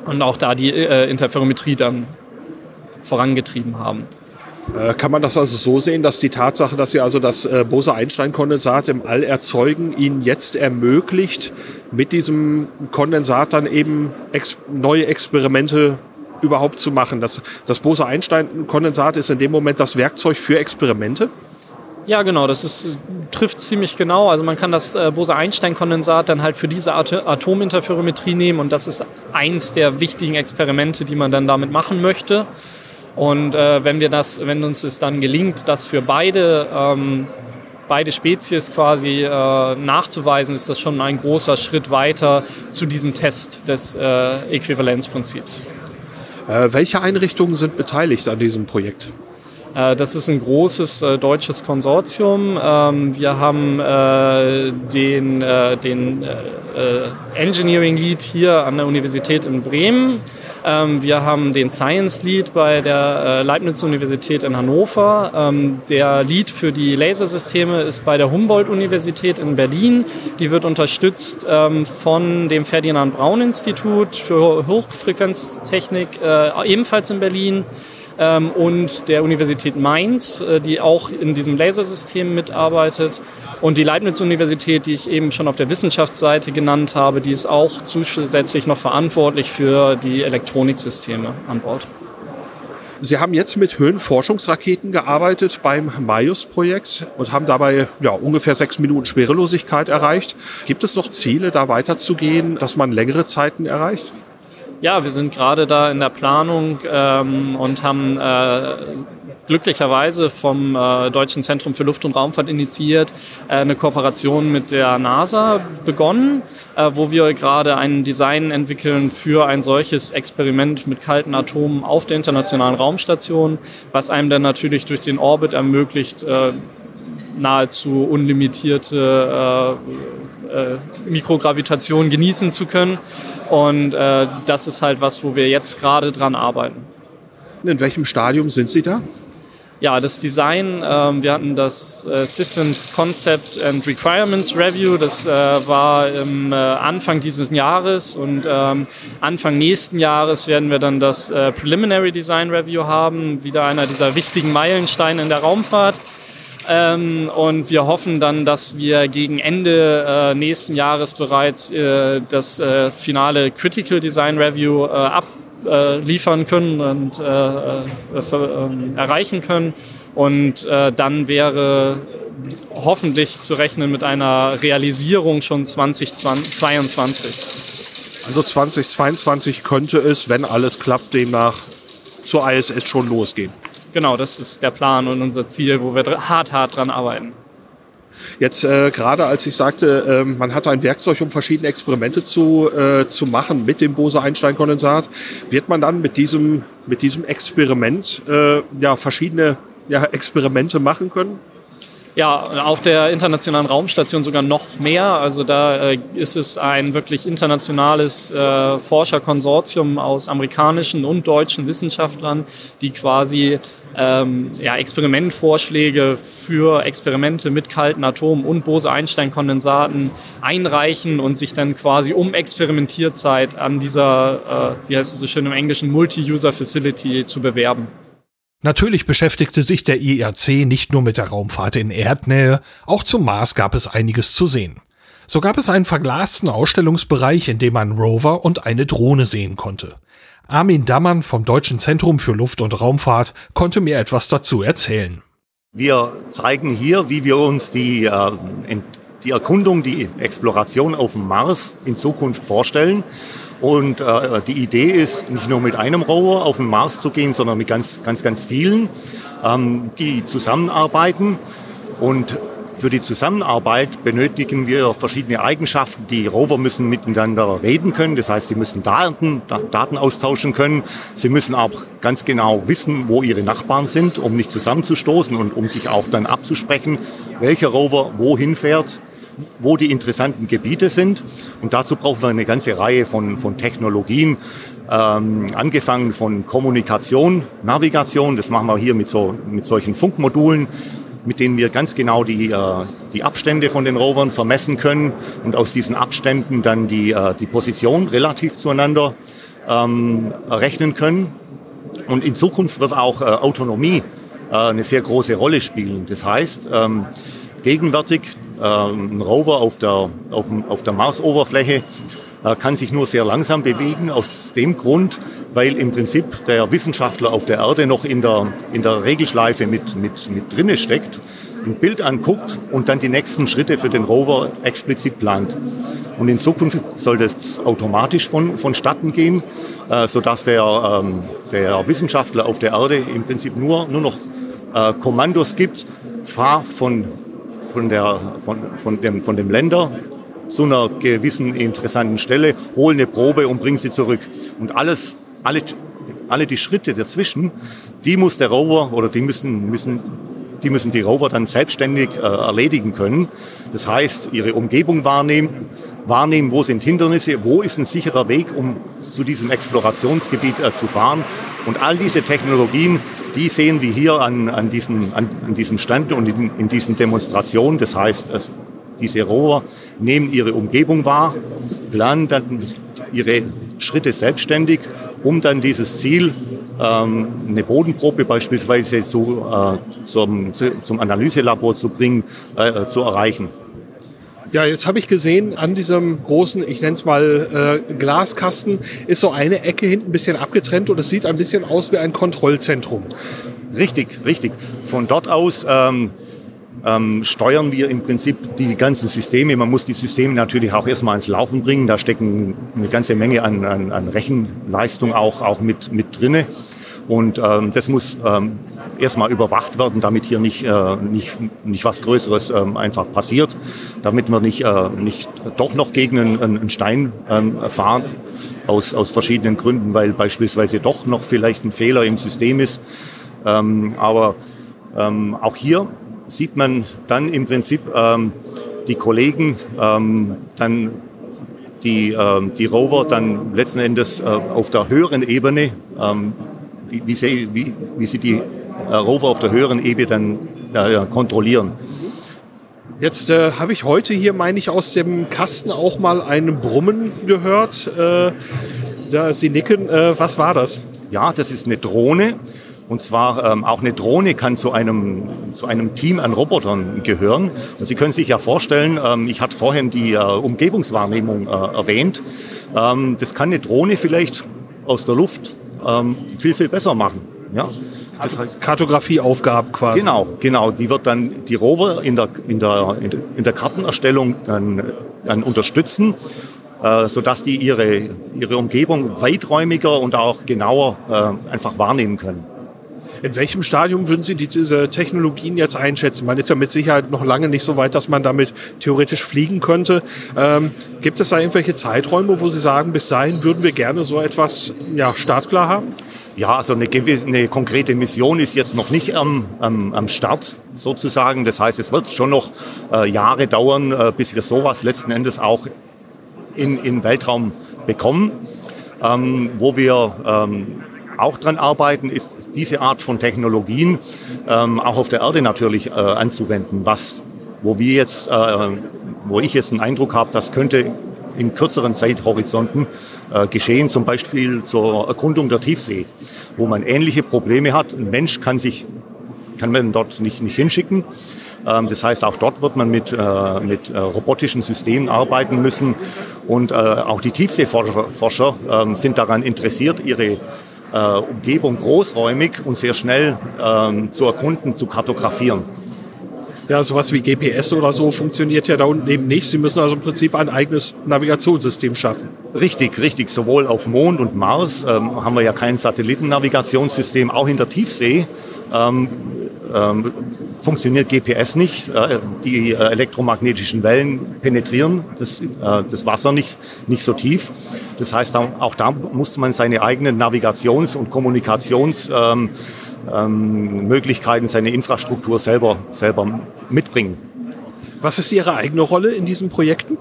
und auch da die äh, Interferometrie dann vorangetrieben haben. Äh, kann man das also so sehen, dass die Tatsache, dass Sie also das äh, Bose-Einstein-Kondensat im All erzeugen, Ihnen jetzt ermöglicht, mit diesem Kondensat dann eben ex neue Experimente überhaupt zu machen? Das, das Bose-Einstein-Kondensat ist in dem Moment das Werkzeug für Experimente? Ja, genau, das ist, trifft ziemlich genau. Also man kann das äh, Bose-Einstein-Kondensat dann halt für diese At Atominterferometrie nehmen und das ist eins der wichtigen Experimente, die man dann damit machen möchte. Und äh, wenn, wir das, wenn uns es dann gelingt, das für beide, ähm, beide Spezies quasi äh, nachzuweisen, ist das schon ein großer Schritt weiter zu diesem Test des äh, Äquivalenzprinzips. Äh, welche Einrichtungen sind beteiligt an diesem Projekt? Äh, das ist ein großes äh, deutsches Konsortium. Ähm, wir haben äh, den, äh, den äh, Engineering Lead hier an der Universität in Bremen. Ähm, wir haben den Science Lead bei der äh, Leibniz-Universität in Hannover. Ähm, der Lead für die Lasersysteme ist bei der Humboldt-Universität in Berlin. Die wird unterstützt ähm, von dem Ferdinand Braun-Institut für Hochfrequenztechnik, ebenfalls in Berlin ähm, und der Universität Mainz, äh, die auch in diesem Lasersystem mitarbeitet. Und die Leibniz-Universität, die ich eben schon auf der Wissenschaftsseite genannt habe, die ist auch zusätzlich noch verantwortlich für die Elektroniksysteme an Bord. Sie haben jetzt mit Höhenforschungsraketen gearbeitet beim Maius-Projekt und haben dabei ja, ungefähr sechs Minuten Schwerelosigkeit erreicht. Gibt es noch Ziele, da weiterzugehen, dass man längere Zeiten erreicht? Ja, wir sind gerade da in der Planung ähm, und haben äh, glücklicherweise vom äh, Deutschen Zentrum für Luft- und Raumfahrt initiiert äh, eine Kooperation mit der NASA begonnen, äh, wo wir gerade ein Design entwickeln für ein solches Experiment mit kalten Atomen auf der Internationalen Raumstation, was einem dann natürlich durch den Orbit ermöglicht, äh, nahezu unlimitierte äh, Mikrogravitation genießen zu können. Und äh, das ist halt was, wo wir jetzt gerade dran arbeiten. In welchem Stadium sind Sie da? Ja, das Design, ähm, wir hatten das äh, Systems Concept and Requirements Review, das äh, war im äh, Anfang dieses Jahres und ähm, Anfang nächsten Jahres werden wir dann das äh, Preliminary Design Review haben, wieder einer dieser wichtigen Meilensteine in der Raumfahrt. Ähm, und wir hoffen dann, dass wir gegen Ende äh, nächsten Jahres bereits äh, das äh, finale Critical Design Review äh, abliefern können und äh, äh, ähm, erreichen können. Und dann wäre hoffentlich zu rechnen mit einer Realisierung schon 2022. Also 2022 könnte es, wenn alles klappt, demnach zur ISS schon losgehen genau, das ist der Plan und unser Ziel, wo wir hart, hart dran arbeiten. Jetzt äh, gerade als ich sagte, äh, man hat ein Werkzeug, um verschiedene Experimente zu, äh, zu machen mit dem Bose-Einstein-Kondensat, wird man dann mit diesem, mit diesem Experiment äh, ja, verschiedene ja, Experimente machen können? Ja, auf der internationalen Raumstation sogar noch mehr. Also da äh, ist es ein wirklich internationales äh, Forscherkonsortium aus amerikanischen und deutschen Wissenschaftlern, die quasi ähm, ja, Experimentvorschläge für Experimente mit kalten Atomen und Bose-Einstein-Kondensaten einreichen und sich dann quasi um Experimentierzeit an dieser, äh, wie heißt es so schön im Englischen, Multi-User-Facility zu bewerben. Natürlich beschäftigte sich der IRC nicht nur mit der Raumfahrt in Erdnähe, auch zum Mars gab es einiges zu sehen. So gab es einen verglasten Ausstellungsbereich, in dem man Rover und eine Drohne sehen konnte. Armin Dammann vom Deutschen Zentrum für Luft- und Raumfahrt konnte mir etwas dazu erzählen. Wir zeigen hier, wie wir uns die, äh, die Erkundung, die Exploration auf dem Mars in Zukunft vorstellen. Und äh, die Idee ist, nicht nur mit einem Rover auf den Mars zu gehen, sondern mit ganz, ganz, ganz vielen, ähm, die zusammenarbeiten. Und für die Zusammenarbeit benötigen wir verschiedene Eigenschaften. Die Rover müssen miteinander reden können, das heißt, sie müssen Daten, Daten austauschen können. Sie müssen auch ganz genau wissen, wo ihre Nachbarn sind, um nicht zusammenzustoßen und um sich auch dann abzusprechen, welcher Rover wohin fährt wo die interessanten Gebiete sind. Und dazu brauchen wir eine ganze Reihe von, von Technologien, ähm, angefangen von Kommunikation, Navigation, das machen wir hier mit, so, mit solchen Funkmodulen, mit denen wir ganz genau die, äh, die Abstände von den Rovern vermessen können und aus diesen Abständen dann die, äh, die Position relativ zueinander ähm, errechnen können. Und in Zukunft wird auch äh, Autonomie äh, eine sehr große Rolle spielen. Das heißt, ähm, gegenwärtig ein Rover auf der, auf, auf der Marsoberfläche äh, kann sich nur sehr langsam bewegen, aus dem Grund, weil im Prinzip der Wissenschaftler auf der Erde noch in der, in der Regelschleife mit, mit, mit drinne steckt, ein Bild anguckt und dann die nächsten Schritte für den Rover explizit plant. Und in Zukunft soll das automatisch von, vonstatten gehen, äh, sodass der, ähm, der Wissenschaftler auf der Erde im Prinzip nur, nur noch äh, Kommandos gibt, fahr von von, der, von, von, dem, von dem Länder zu einer gewissen interessanten Stelle, hol eine Probe und bring sie zurück. Und alles, alle, alle die Schritte dazwischen, die muss der Rover oder die müssen, müssen, die müssen die Rover dann selbstständig äh, erledigen können. Das heißt, ihre Umgebung wahrnehmen, wahrnehmen, wo sind Hindernisse, wo ist ein sicherer Weg, um zu diesem Explorationsgebiet äh, zu fahren. Und all diese Technologien, die sehen wir hier an, an, diesen, an, an diesem Stand und in, in diesen Demonstrationen. Das heißt, es, diese Rover nehmen ihre Umgebung wahr, planen dann ihre Schritte selbstständig, um dann dieses Ziel, ähm, eine Bodenprobe beispielsweise zu, äh, zum, zum Analyselabor zu bringen, äh, zu erreichen. Ja, jetzt habe ich gesehen, an diesem großen, ich nenne es mal äh, Glaskasten, ist so eine Ecke hinten ein bisschen abgetrennt und es sieht ein bisschen aus wie ein Kontrollzentrum. Richtig, richtig. Von dort aus ähm, ähm, steuern wir im Prinzip die ganzen Systeme. Man muss die Systeme natürlich auch erstmal ins Laufen bringen. Da stecken eine ganze Menge an, an, an Rechenleistung auch, auch mit, mit drinne. Und ähm, das muss ähm, erstmal überwacht werden, damit hier nicht, äh, nicht, nicht was Größeres ähm, einfach passiert, damit wir nicht, äh, nicht doch noch gegen einen, einen Stein ähm, fahren, aus, aus verschiedenen Gründen, weil beispielsweise doch noch vielleicht ein Fehler im System ist. Ähm, aber ähm, auch hier sieht man dann im Prinzip ähm, die Kollegen ähm, dann die, ähm, die Rover dann letzten Endes äh, auf der höheren Ebene ähm, wie, wie, sie, wie, wie sie die äh, Rover auf der höheren Ebene dann äh, kontrollieren. Jetzt äh, habe ich heute hier, meine ich, aus dem Kasten auch mal ein Brummen gehört. Äh, da Sie nicken. Äh, was war das? Ja, das ist eine Drohne. Und zwar ähm, auch eine Drohne kann zu einem, zu einem Team an Robotern gehören. Und Sie können sich ja vorstellen, ähm, ich hatte vorhin die äh, Umgebungswahrnehmung äh, erwähnt. Ähm, das kann eine Drohne vielleicht aus der Luft ähm, viel, viel besser machen. Ja? Das heißt Kartografieaufgaben quasi. Genau, genau. Die wird dann die Rover in der, in der, in der Kartenerstellung dann, dann unterstützen, äh, sodass die ihre, ihre Umgebung weiträumiger und auch genauer äh, einfach wahrnehmen können. In welchem Stadium würden Sie diese Technologien jetzt einschätzen? Man ist ja mit Sicherheit noch lange nicht so weit, dass man damit theoretisch fliegen könnte. Ähm, gibt es da irgendwelche Zeiträume, wo Sie sagen, bis dahin würden wir gerne so etwas ja, startklar haben? Ja, also eine, eine, konkrete Mission ist jetzt noch nicht am, am, am, Start sozusagen. Das heißt, es wird schon noch äh, Jahre dauern, äh, bis wir sowas letzten Endes auch in, in Weltraum bekommen, ähm, wo wir ähm, auch dran arbeiten, ist diese Art von Technologien ähm, auch auf der Erde natürlich äh, anzuwenden, was, wo wir jetzt, äh, wo ich jetzt einen Eindruck habe, das könnte in kürzeren Zeithorizonten äh, geschehen, zum Beispiel zur Erkundung der Tiefsee, wo man ähnliche Probleme hat. Ein Mensch kann sich, kann man dort nicht, nicht hinschicken. Ähm, das heißt, auch dort wird man mit, äh, mit äh, robotischen Systemen arbeiten müssen. Und äh, auch die Tiefseeforscher Forscher, ähm, sind daran interessiert, ihre äh, Umgebung großräumig und sehr schnell ähm, zu erkunden, zu kartografieren. Ja, sowas wie GPS oder so funktioniert ja da unten eben nicht. Sie müssen also im Prinzip ein eigenes Navigationssystem schaffen. Richtig, richtig. Sowohl auf Mond und Mars ähm, haben wir ja kein Satellitennavigationssystem, auch in der Tiefsee. Ähm, ähm, funktioniert GPS nicht. Äh, die äh, elektromagnetischen Wellen penetrieren das, äh, das Wasser nicht, nicht so tief. Das heißt, auch da musste man seine eigenen Navigations- und Kommunikationsmöglichkeiten, ähm, seine Infrastruktur selber, selber mitbringen. Was ist Ihre eigene Rolle in diesen Projekten?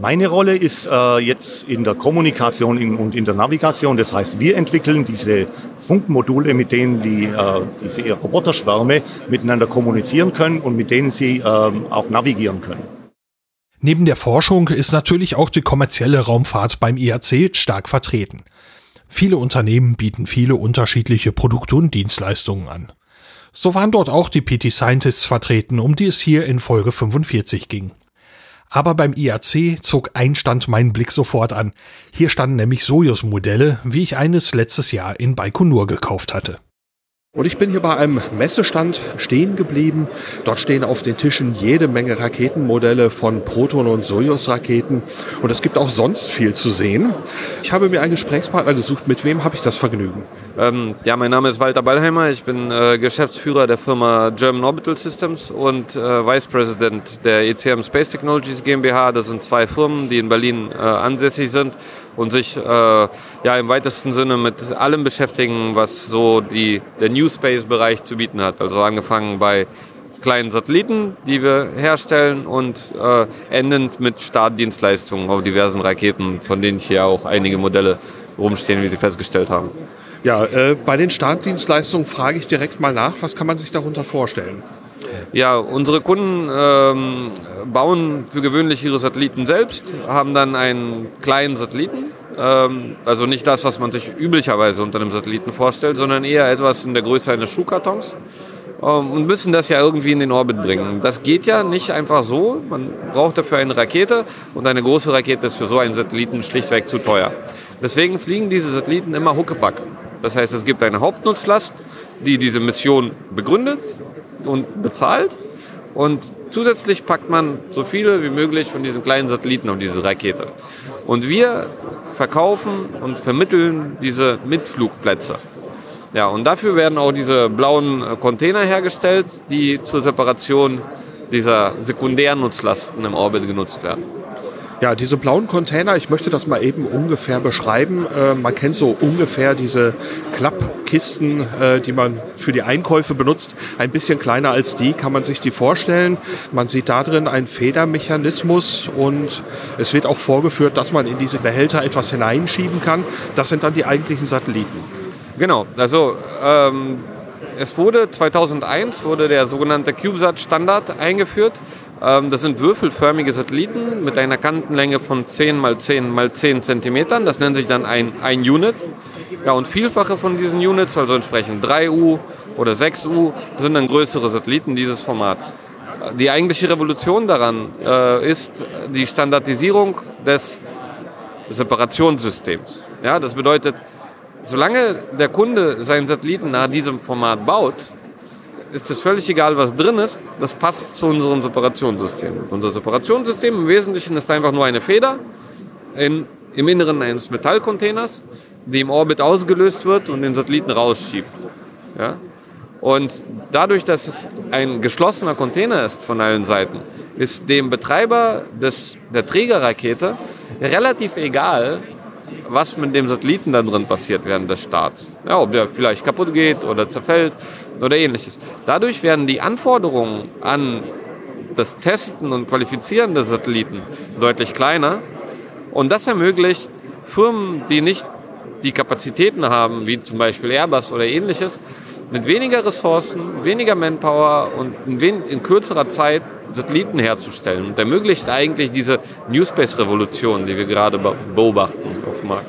Meine Rolle ist äh, jetzt in der Kommunikation in, und in der Navigation. Das heißt, wir entwickeln diese Funkmodule, mit denen die, äh, diese Roboterschwärme miteinander kommunizieren können und mit denen sie äh, auch navigieren können. Neben der Forschung ist natürlich auch die kommerzielle Raumfahrt beim IAC stark vertreten. Viele Unternehmen bieten viele unterschiedliche Produkte und Dienstleistungen an. So waren dort auch die PT Scientists vertreten, um die es hier in Folge 45 ging. Aber beim IAC zog ein Stand meinen Blick sofort an. Hier standen nämlich Sojus-Modelle, wie ich eines letztes Jahr in Baikonur gekauft hatte. Und ich bin hier bei einem Messestand stehen geblieben. Dort stehen auf den Tischen jede Menge Raketenmodelle von Proton- und Sojus-Raketen. Und es gibt auch sonst viel zu sehen. Ich habe mir einen Gesprächspartner gesucht. Mit wem habe ich das Vergnügen? Ähm, ja, mein Name ist Walter Ballheimer. Ich bin äh, Geschäftsführer der Firma German Orbital Systems und äh, Vice President der ECM Space Technologies GmbH. Das sind zwei Firmen, die in Berlin äh, ansässig sind und sich äh, ja im weitesten Sinne mit allem beschäftigen, was so die, der New Space-Bereich zu bieten hat. Also angefangen bei kleinen Satelliten, die wir herstellen und äh, endend mit Startdienstleistungen auf diversen Raketen, von denen hier auch einige Modelle rumstehen, wie Sie festgestellt haben. Ja, äh, bei den Startdienstleistungen frage ich direkt mal nach, was kann man sich darunter vorstellen? Ja, unsere Kunden ähm, bauen für gewöhnlich ihre Satelliten selbst, haben dann einen kleinen Satelliten. Ähm, also nicht das, was man sich üblicherweise unter einem Satelliten vorstellt, sondern eher etwas in der Größe eines Schuhkartons. Ähm, und müssen das ja irgendwie in den Orbit bringen. Das geht ja nicht einfach so. Man braucht dafür eine Rakete und eine große Rakete ist für so einen Satelliten schlichtweg zu teuer. Deswegen fliegen diese Satelliten immer Huckepack. Das heißt, es gibt eine Hauptnutzlast, die diese Mission begründet und bezahlt. Und zusätzlich packt man so viele wie möglich von diesen kleinen Satelliten auf diese Rakete. Und wir verkaufen und vermitteln diese Mitflugplätze. Ja, und dafür werden auch diese blauen äh, Container hergestellt, die zur Separation dieser sekundären Nutzlasten im Orbit genutzt werden. Ja, diese blauen Container, ich möchte das mal eben ungefähr beschreiben. Äh, man kennt so ungefähr diese Klappkisten, äh, die man für die Einkäufe benutzt. Ein bisschen kleiner als die kann man sich die vorstellen. Man sieht da drin einen Federmechanismus und es wird auch vorgeführt, dass man in diese Behälter etwas hineinschieben kann. Das sind dann die eigentlichen Satelliten. Genau, also ähm, es wurde 2001 wurde der sogenannte CubeSat-Standard eingeführt. Ähm, das sind würfelförmige Satelliten mit einer Kantenlänge von 10 mal 10 mal 10 Zentimetern. Das nennt sich dann ein, ein Unit. Ja, und Vielfache von diesen Units, also entsprechend 3U oder 6U, sind dann größere Satelliten dieses Formats. Die eigentliche Revolution daran äh, ist die Standardisierung des Separationssystems. Ja, das bedeutet, solange der Kunde seinen Satelliten nach diesem Format baut, ist es völlig egal, was drin ist. Das passt zu unserem Separationssystem. Unser Separationssystem im Wesentlichen ist einfach nur eine Feder in, im Inneren eines Metallcontainers, die im Orbit ausgelöst wird und den Satelliten rausschiebt. Ja? Und dadurch, dass es ein geschlossener Container ist von allen Seiten, ist dem Betreiber des, der Trägerrakete relativ egal, was mit dem Satelliten da drin passiert während des Starts. Ja, ob der vielleicht kaputt geht oder zerfällt oder ähnliches. Dadurch werden die Anforderungen an das Testen und Qualifizieren des Satelliten deutlich kleiner. Und das ermöglicht Firmen, die nicht die Kapazitäten haben, wie zum Beispiel Airbus oder ähnliches, mit weniger Ressourcen, weniger Manpower und in, in kürzerer Zeit Satelliten herzustellen und ermöglicht eigentlich diese New Space-Revolution, die wir gerade beobachten auf dem Markt.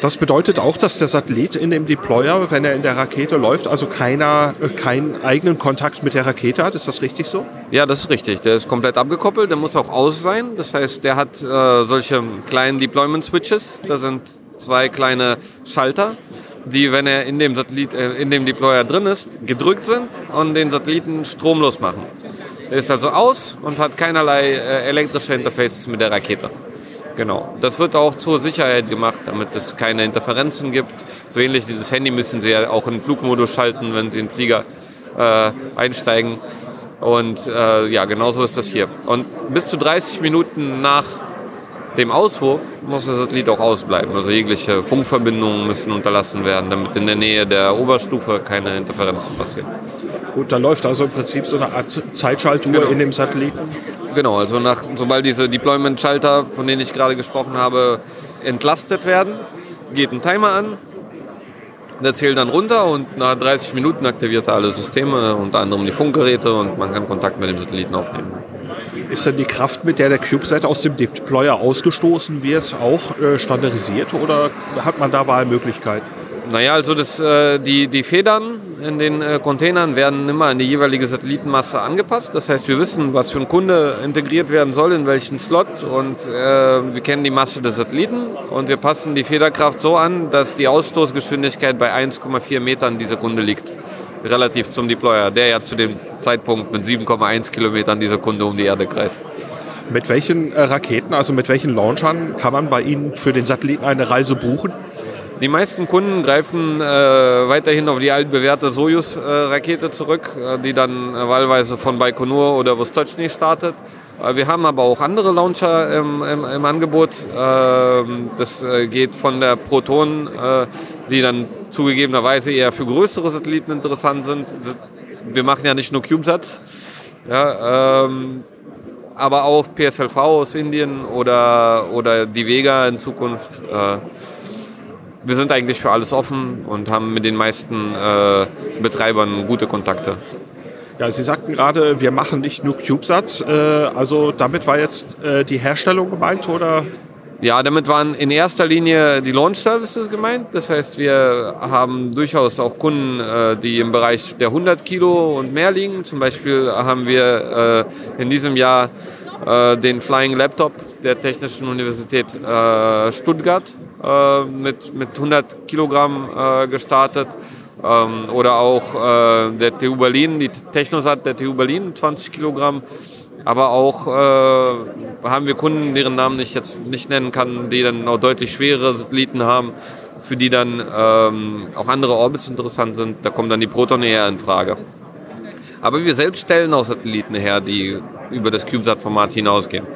Das bedeutet auch, dass der Satellit in dem Deployer, wenn er in der Rakete läuft, also keiner, äh, keinen eigenen Kontakt mit der Rakete hat. Ist das richtig so? Ja, das ist richtig. Der ist komplett abgekoppelt. Der muss auch aus sein. Das heißt, der hat äh, solche kleinen Deployment-Switches. Da sind zwei kleine Schalter, die, wenn er in dem, Satellit, äh, in dem Deployer drin ist, gedrückt sind und den Satelliten stromlos machen. Ist also aus und hat keinerlei äh, elektrische Interfaces mit der Rakete. Genau. Das wird auch zur Sicherheit gemacht, damit es keine Interferenzen gibt. So ähnlich wie das Handy müssen Sie ja auch in Flugmodus schalten, wenn Sie in den Flieger äh, einsteigen. Und äh, ja, genauso ist das hier. Und bis zu 30 Minuten nach dem Auswurf muss der Satellit auch ausbleiben. Also jegliche Funkverbindungen müssen unterlassen werden, damit in der Nähe der Oberstufe keine Interferenzen passieren. Gut, da läuft also im Prinzip so eine Art Zeitschaltuhr genau. in dem Satelliten. Genau, also nach, sobald diese Deployment-Schalter, von denen ich gerade gesprochen habe, entlastet werden, geht ein Timer an, der zählt dann runter und nach 30 Minuten aktiviert er alle Systeme, unter anderem die Funkgeräte und man kann Kontakt mit dem Satelliten aufnehmen. Ist denn die Kraft, mit der der CubeSat aus dem Deployer ausgestoßen wird, auch äh, standardisiert oder hat man da Wahlmöglichkeiten? Naja, also das, äh, die, die Federn in den äh, Containern werden immer an die jeweilige Satellitenmasse angepasst. Das heißt, wir wissen, was für ein Kunde integriert werden soll, in welchen Slot und äh, wir kennen die Masse des Satelliten und wir passen die Federkraft so an, dass die Ausstoßgeschwindigkeit bei 1,4 Metern die Sekunde liegt. Relativ zum Deployer, der ja zu dem Zeitpunkt mit 7,1 Kilometern die Sekunde um die Erde kreist. Mit welchen äh, Raketen, also mit welchen Launchern kann man bei Ihnen für den Satelliten eine Reise buchen? Die meisten Kunden greifen äh, weiterhin auf die altbewährte Soyuz-Rakete zurück, äh, die dann äh, wahlweise von Baikonur oder Vostochny startet. Äh, wir haben aber auch andere Launcher im, im, im Angebot. Ähm, das geht von der Proton, die dann zugegebenerweise eher für größere Satelliten interessant sind. Wir machen ja nicht nur CubeSats. Ja, ähm, aber auch PSLV aus Indien oder, oder die Vega in Zukunft. Wir sind eigentlich für alles offen und haben mit den meisten äh, Betreibern gute Kontakte. Ja, Sie sagten gerade, wir machen nicht nur CubeSats. Äh, also damit war jetzt äh, die Herstellung gemeint oder? Ja, damit waren in erster Linie die Launch Services gemeint. Das heißt, wir haben durchaus auch Kunden, äh, die im Bereich der 100 Kilo und mehr liegen. Zum Beispiel haben wir äh, in diesem Jahr den Flying Laptop der Technischen Universität äh, Stuttgart äh, mit, mit 100 Kilogramm äh, gestartet. Ähm, oder auch äh, der TU Berlin, die Technosat der TU Berlin, 20 Kilogramm. Aber auch äh, haben wir Kunden, deren Namen ich jetzt nicht nennen kann, die dann auch deutlich schwerere Satelliten haben, für die dann ähm, auch andere Orbits interessant sind. Da kommen dann die Proton eher in Frage. Aber wir selbst stellen auch Satelliten her, die über das CubeSat-Format hinausgehen.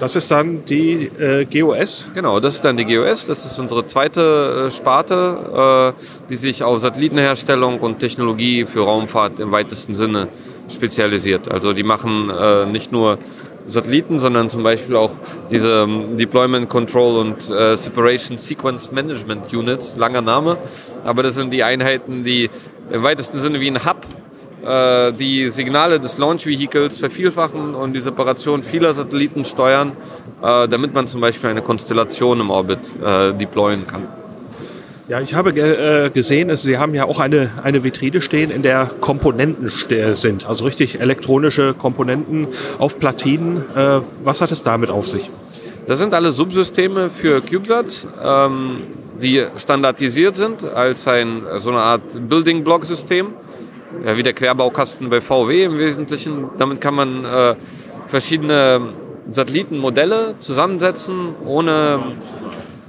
Das ist dann die äh, GOS? Genau, das ist dann die GOS. Das ist unsere zweite äh, Sparte, äh, die sich auf Satellitenherstellung und Technologie für Raumfahrt im weitesten Sinne spezialisiert. Also die machen äh, nicht nur Satelliten, sondern zum Beispiel auch diese ähm, Deployment Control und äh, Separation Sequence Management Units, langer Name. Aber das sind die Einheiten, die im weitesten Sinne wie ein Hub äh, die Signale des Launch Vehicles vervielfachen und die Separation vieler Satelliten steuern, äh, damit man zum Beispiel eine Konstellation im Orbit äh, deployen kann. Ja, ich habe äh, gesehen, Sie haben ja auch eine, eine Vitrine stehen, in der Komponenten sind, also richtig elektronische Komponenten auf Platinen. Äh, was hat es damit auf sich? Das sind alle Subsysteme für CubeSat, ähm, die standardisiert sind als ein, so eine Art Building Block System ja, wie der Querbaukasten bei VW im Wesentlichen. Damit kann man äh, verschiedene Satellitenmodelle zusammensetzen, ohne,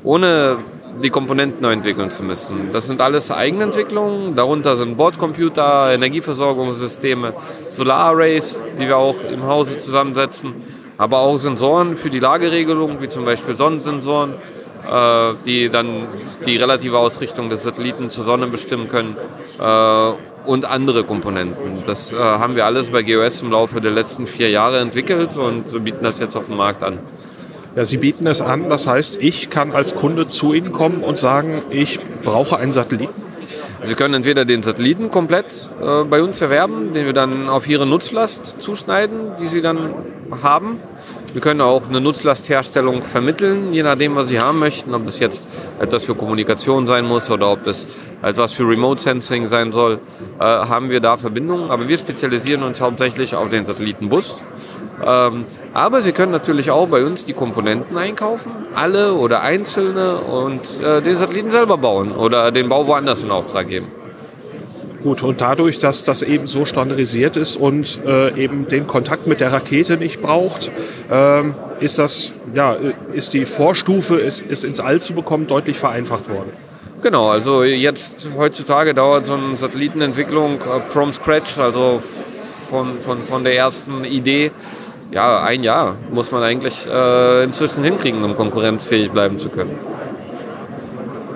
ohne die Komponenten neu entwickeln zu müssen. Das sind alles Eigenentwicklungen. Darunter sind Bordcomputer, Energieversorgungssysteme, Solararrays, die wir auch im Hause zusammensetzen, aber auch Sensoren für die Lageregelung, wie zum Beispiel Sonnensensoren, äh, die dann die relative Ausrichtung des Satelliten zur Sonne bestimmen können äh, und andere Komponenten. Das äh, haben wir alles bei GOS im Laufe der letzten vier Jahre entwickelt und bieten das jetzt auf dem Markt an. Ja, Sie bieten es an, das heißt, ich kann als Kunde zu Ihnen kommen und sagen, ich brauche einen Satelliten. Sie können entweder den Satelliten komplett äh, bei uns erwerben, den wir dann auf Ihre Nutzlast zuschneiden, die Sie dann haben. Wir können auch eine Nutzlastherstellung vermitteln, je nachdem, was Sie haben möchten. Ob das jetzt etwas für Kommunikation sein muss oder ob das etwas für Remote Sensing sein soll, äh, haben wir da Verbindungen. Aber wir spezialisieren uns hauptsächlich auf den Satellitenbus. Ähm, aber Sie können natürlich auch bei uns die Komponenten einkaufen, alle oder einzelne und äh, den Satelliten selber bauen oder den Bau woanders in Auftrag geben. Gut, und dadurch, dass das eben so standardisiert ist und äh, eben den Kontakt mit der Rakete nicht braucht, ähm, ist das, ja, ist die Vorstufe, ist, ist ins All zu bekommen, deutlich vereinfacht worden. Genau, also jetzt heutzutage dauert so eine Satellitenentwicklung äh, from scratch, also von, von, von der ersten Idee, ja, ein Jahr muss man eigentlich äh, inzwischen hinkriegen, um konkurrenzfähig bleiben zu können.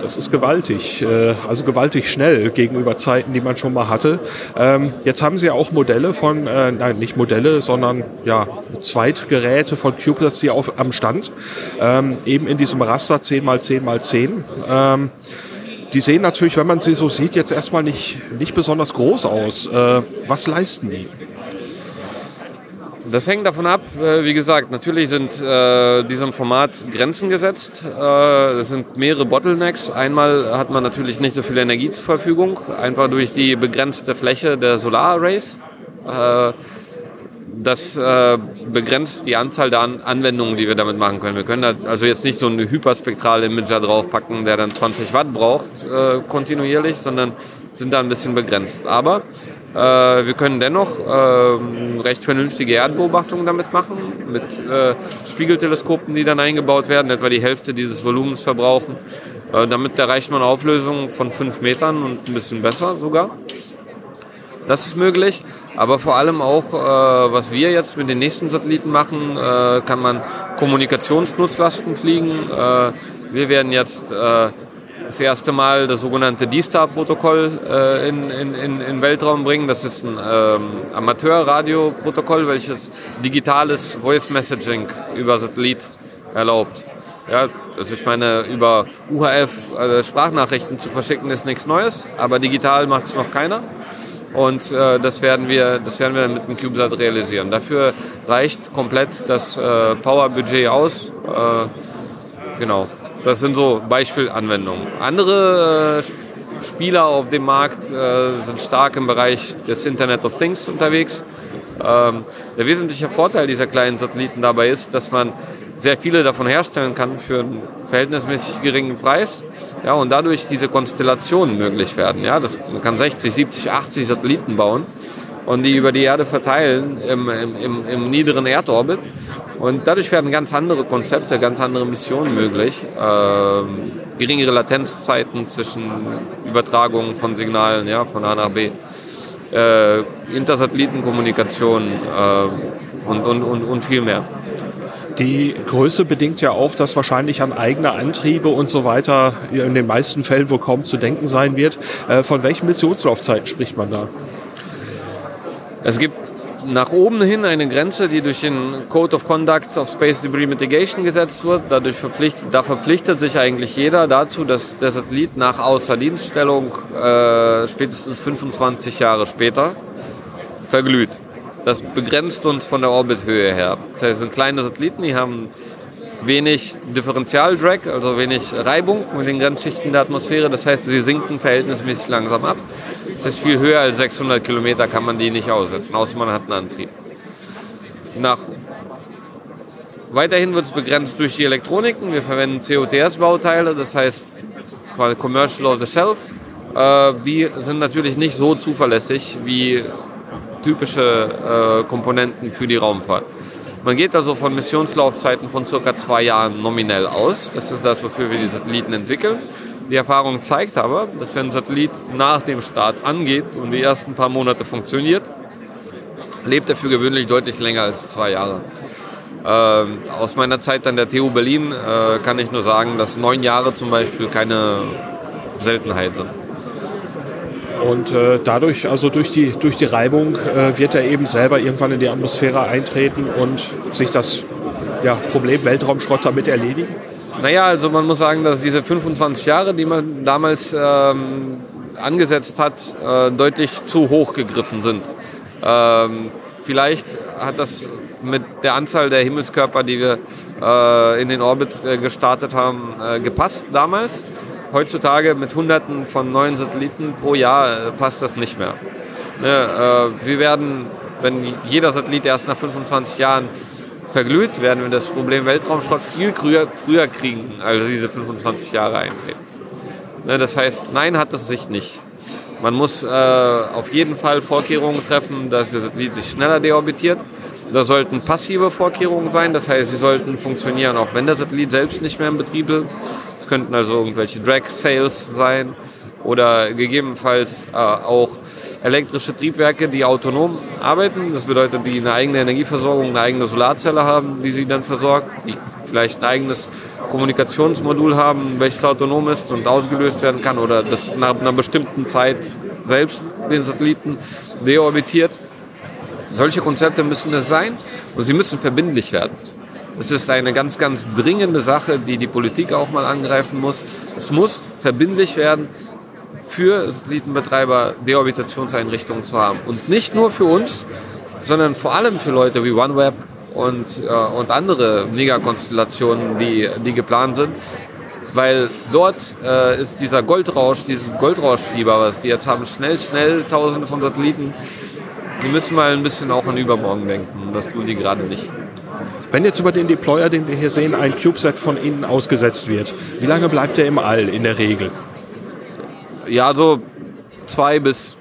Das ist gewaltig, äh, also gewaltig schnell gegenüber Zeiten, die man schon mal hatte. Ähm, jetzt haben Sie ja auch Modelle von, äh, nein, nicht Modelle, sondern ja, Zweitgeräte von CubeSats hier auf, am Stand, ähm, eben in diesem Raster 10x10x10. Ähm, die sehen natürlich, wenn man sie so sieht, jetzt erstmal nicht, nicht besonders groß aus. Äh, was leisten die? Das hängt davon ab, äh, wie gesagt, natürlich sind äh, diesem Format Grenzen gesetzt. Äh, es sind mehrere Bottlenecks. Einmal hat man natürlich nicht so viel Energie zur Verfügung, einfach durch die begrenzte Fläche der Solararrays. Äh, das äh, begrenzt die Anzahl der An Anwendungen, die wir damit machen können. Wir können also jetzt nicht so einen hyperspektralen Imager draufpacken, der dann 20 Watt braucht äh, kontinuierlich, sondern sind da ein bisschen begrenzt. Aber wir können dennoch äh, recht vernünftige Erdbeobachtungen damit machen, mit äh, Spiegelteleskopen, die dann eingebaut werden, etwa die Hälfte dieses Volumens verbrauchen. Äh, damit erreicht man Auflösungen von 5 Metern und ein bisschen besser sogar. Das ist möglich, aber vor allem auch, äh, was wir jetzt mit den nächsten Satelliten machen, äh, kann man Kommunikationsnutzlasten fliegen. wir werden jetzt das erste Mal das sogenannte D-Star-Protokoll äh, in, in, in, in Weltraum bringen. Das ist ein ähm, Amateurradio-Protokoll, welches digitales Voice Messaging über Satellit erlaubt. Ja, also ich meine, über UHF äh, Sprachnachrichten zu verschicken ist nichts Neues, aber digital macht es noch keiner. Und äh, das, werden wir, das werden wir mit dem CubeSat realisieren. Dafür reicht komplett das äh, Power-Budget aus. Äh, genau. Das sind so Beispielanwendungen. Andere äh, Spieler auf dem Markt äh, sind stark im Bereich des Internet of Things unterwegs. Ähm, der wesentliche Vorteil dieser kleinen Satelliten dabei ist, dass man sehr viele davon herstellen kann für einen verhältnismäßig geringen Preis. Ja, und dadurch diese Konstellationen möglich werden. Ja, das, man kann 60, 70, 80 Satelliten bauen und die über die Erde verteilen im, im, im, im niederen Erdorbit. Und dadurch werden ganz andere Konzepte, ganz andere Missionen möglich. Ähm, geringere Latenzzeiten zwischen Übertragungen von Signalen ja, von A nach B, äh, Intersatellitenkommunikation äh, und, und, und, und viel mehr. Die Größe bedingt ja auch, dass wahrscheinlich an eigene Antriebe und so weiter in den meisten Fällen wohl kaum zu denken sein wird. Äh, von welchen Missionslaufzeiten spricht man da? Es gibt nach oben hin eine Grenze, die durch den Code of Conduct of Space Debris Mitigation gesetzt wird. Dadurch verpflichtet, da verpflichtet sich eigentlich jeder dazu, dass der Satellit nach Außerdienststellung äh, spätestens 25 Jahre später verglüht. Das begrenzt uns von der Orbithöhe her. Das heißt, es sind kleine Satelliten, die haben wenig Differentialdrag, also wenig Reibung mit den Grenzschichten der Atmosphäre. Das heißt, sie sinken verhältnismäßig langsam ab. Das heißt, viel höher als 600 Kilometer kann man die nicht aussetzen, außer man hat einen Antrieb. Nach Weiterhin wird es begrenzt durch die Elektroniken. Wir verwenden COTS-Bauteile, das heißt quasi Commercial of the Shelf. Äh, die sind natürlich nicht so zuverlässig wie typische äh, Komponenten für die Raumfahrt. Man geht also von Missionslaufzeiten von circa zwei Jahren nominell aus. Das ist das, wofür wir die Satelliten entwickeln. Die Erfahrung zeigt aber, dass wenn ein Satellit nach dem Start angeht und die ersten paar Monate funktioniert, lebt er für gewöhnlich deutlich länger als zwei Jahre. Ähm, aus meiner Zeit an der TU Berlin äh, kann ich nur sagen, dass neun Jahre zum Beispiel keine Seltenheit sind. Und äh, dadurch, also durch die, durch die Reibung, äh, wird er eben selber irgendwann in die Atmosphäre eintreten und sich das ja, Problem Weltraumschrott damit erledigen? Naja, also man muss sagen, dass diese 25 Jahre, die man damals ähm, angesetzt hat, äh, deutlich zu hoch gegriffen sind. Ähm, vielleicht hat das mit der Anzahl der Himmelskörper, die wir äh, in den Orbit äh, gestartet haben, äh, gepasst damals. Heutzutage mit Hunderten von neuen Satelliten pro Jahr äh, passt das nicht mehr. Ne, äh, wir werden, wenn jeder Satellit erst nach 25 Jahren verglüht, werden wir das Problem Weltraumschrott viel früher, früher kriegen, als diese 25 Jahre eintreten. Ne, das heißt, nein, hat es sich nicht. Man muss äh, auf jeden Fall Vorkehrungen treffen, dass der Satellit sich schneller deorbitiert. Das sollten passive Vorkehrungen sein, das heißt, sie sollten funktionieren, auch wenn der Satellit selbst nicht mehr in Betrieb ist. Es könnten also irgendwelche Drag-Sales sein oder gegebenenfalls äh, auch elektrische Triebwerke, die autonom arbeiten. Das bedeutet, die eine eigene Energieversorgung, eine eigene Solarzelle haben, die sie dann versorgt, die vielleicht ein eigenes Kommunikationsmodul haben, welches autonom ist und ausgelöst werden kann oder das nach einer bestimmten Zeit selbst den Satelliten deorbitiert. Solche Konzepte müssen es sein und sie müssen verbindlich werden. Das ist eine ganz, ganz dringende Sache, die die Politik auch mal angreifen muss. Es muss verbindlich werden, für Satellitenbetreiber Deorbitationseinrichtungen zu haben. Und nicht nur für uns, sondern vor allem für Leute wie OneWeb und, äh, und andere Megakonstellationen, die, die geplant sind. Weil dort äh, ist dieser Goldrausch, dieses Goldrauschfieber, was die jetzt haben, schnell, schnell, tausende von Satelliten, die müssen mal ein bisschen auch an übermorgen denken. Und das tun die gerade nicht. Wenn jetzt über den Deployer, den wir hier sehen, ein CubeSat von innen ausgesetzt wird, wie lange bleibt er im All in der Regel? Ja, so zwei bis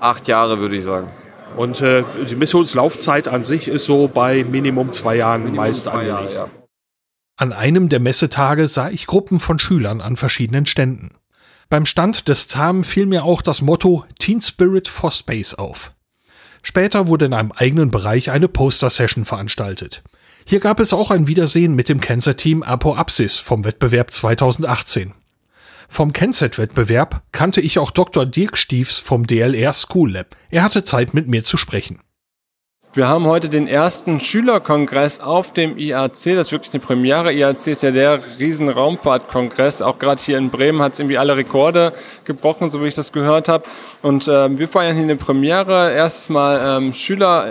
acht Jahre würde ich sagen. Und äh, die Missionslaufzeit an sich ist so bei Minimum zwei Jahren Minimum meist zwei Jahre, ja. An einem der Messetage sah ich Gruppen von Schülern an verschiedenen Ständen. Beim Stand des ZAM fiel mir auch das Motto Teen Spirit for Space auf. Später wurde in einem eigenen Bereich eine Poster-Session veranstaltet. Hier gab es auch ein Wiedersehen mit dem Cancer-Team Apo Apsis vom Wettbewerb 2018. Vom Kenset-Wettbewerb kannte ich auch Dr. Dirk Stiefs vom DLR School Lab. Er hatte Zeit mit mir zu sprechen. Wir haben heute den ersten Schülerkongress auf dem IAC. Das ist wirklich eine Premiere. IAC ist ja der riesen Raumfahrtkongress. Auch gerade hier in Bremen hat es irgendwie alle Rekorde gebrochen, so wie ich das gehört habe. Und äh, wir feiern hier eine Premiere. Erstes Mal ähm, Schüler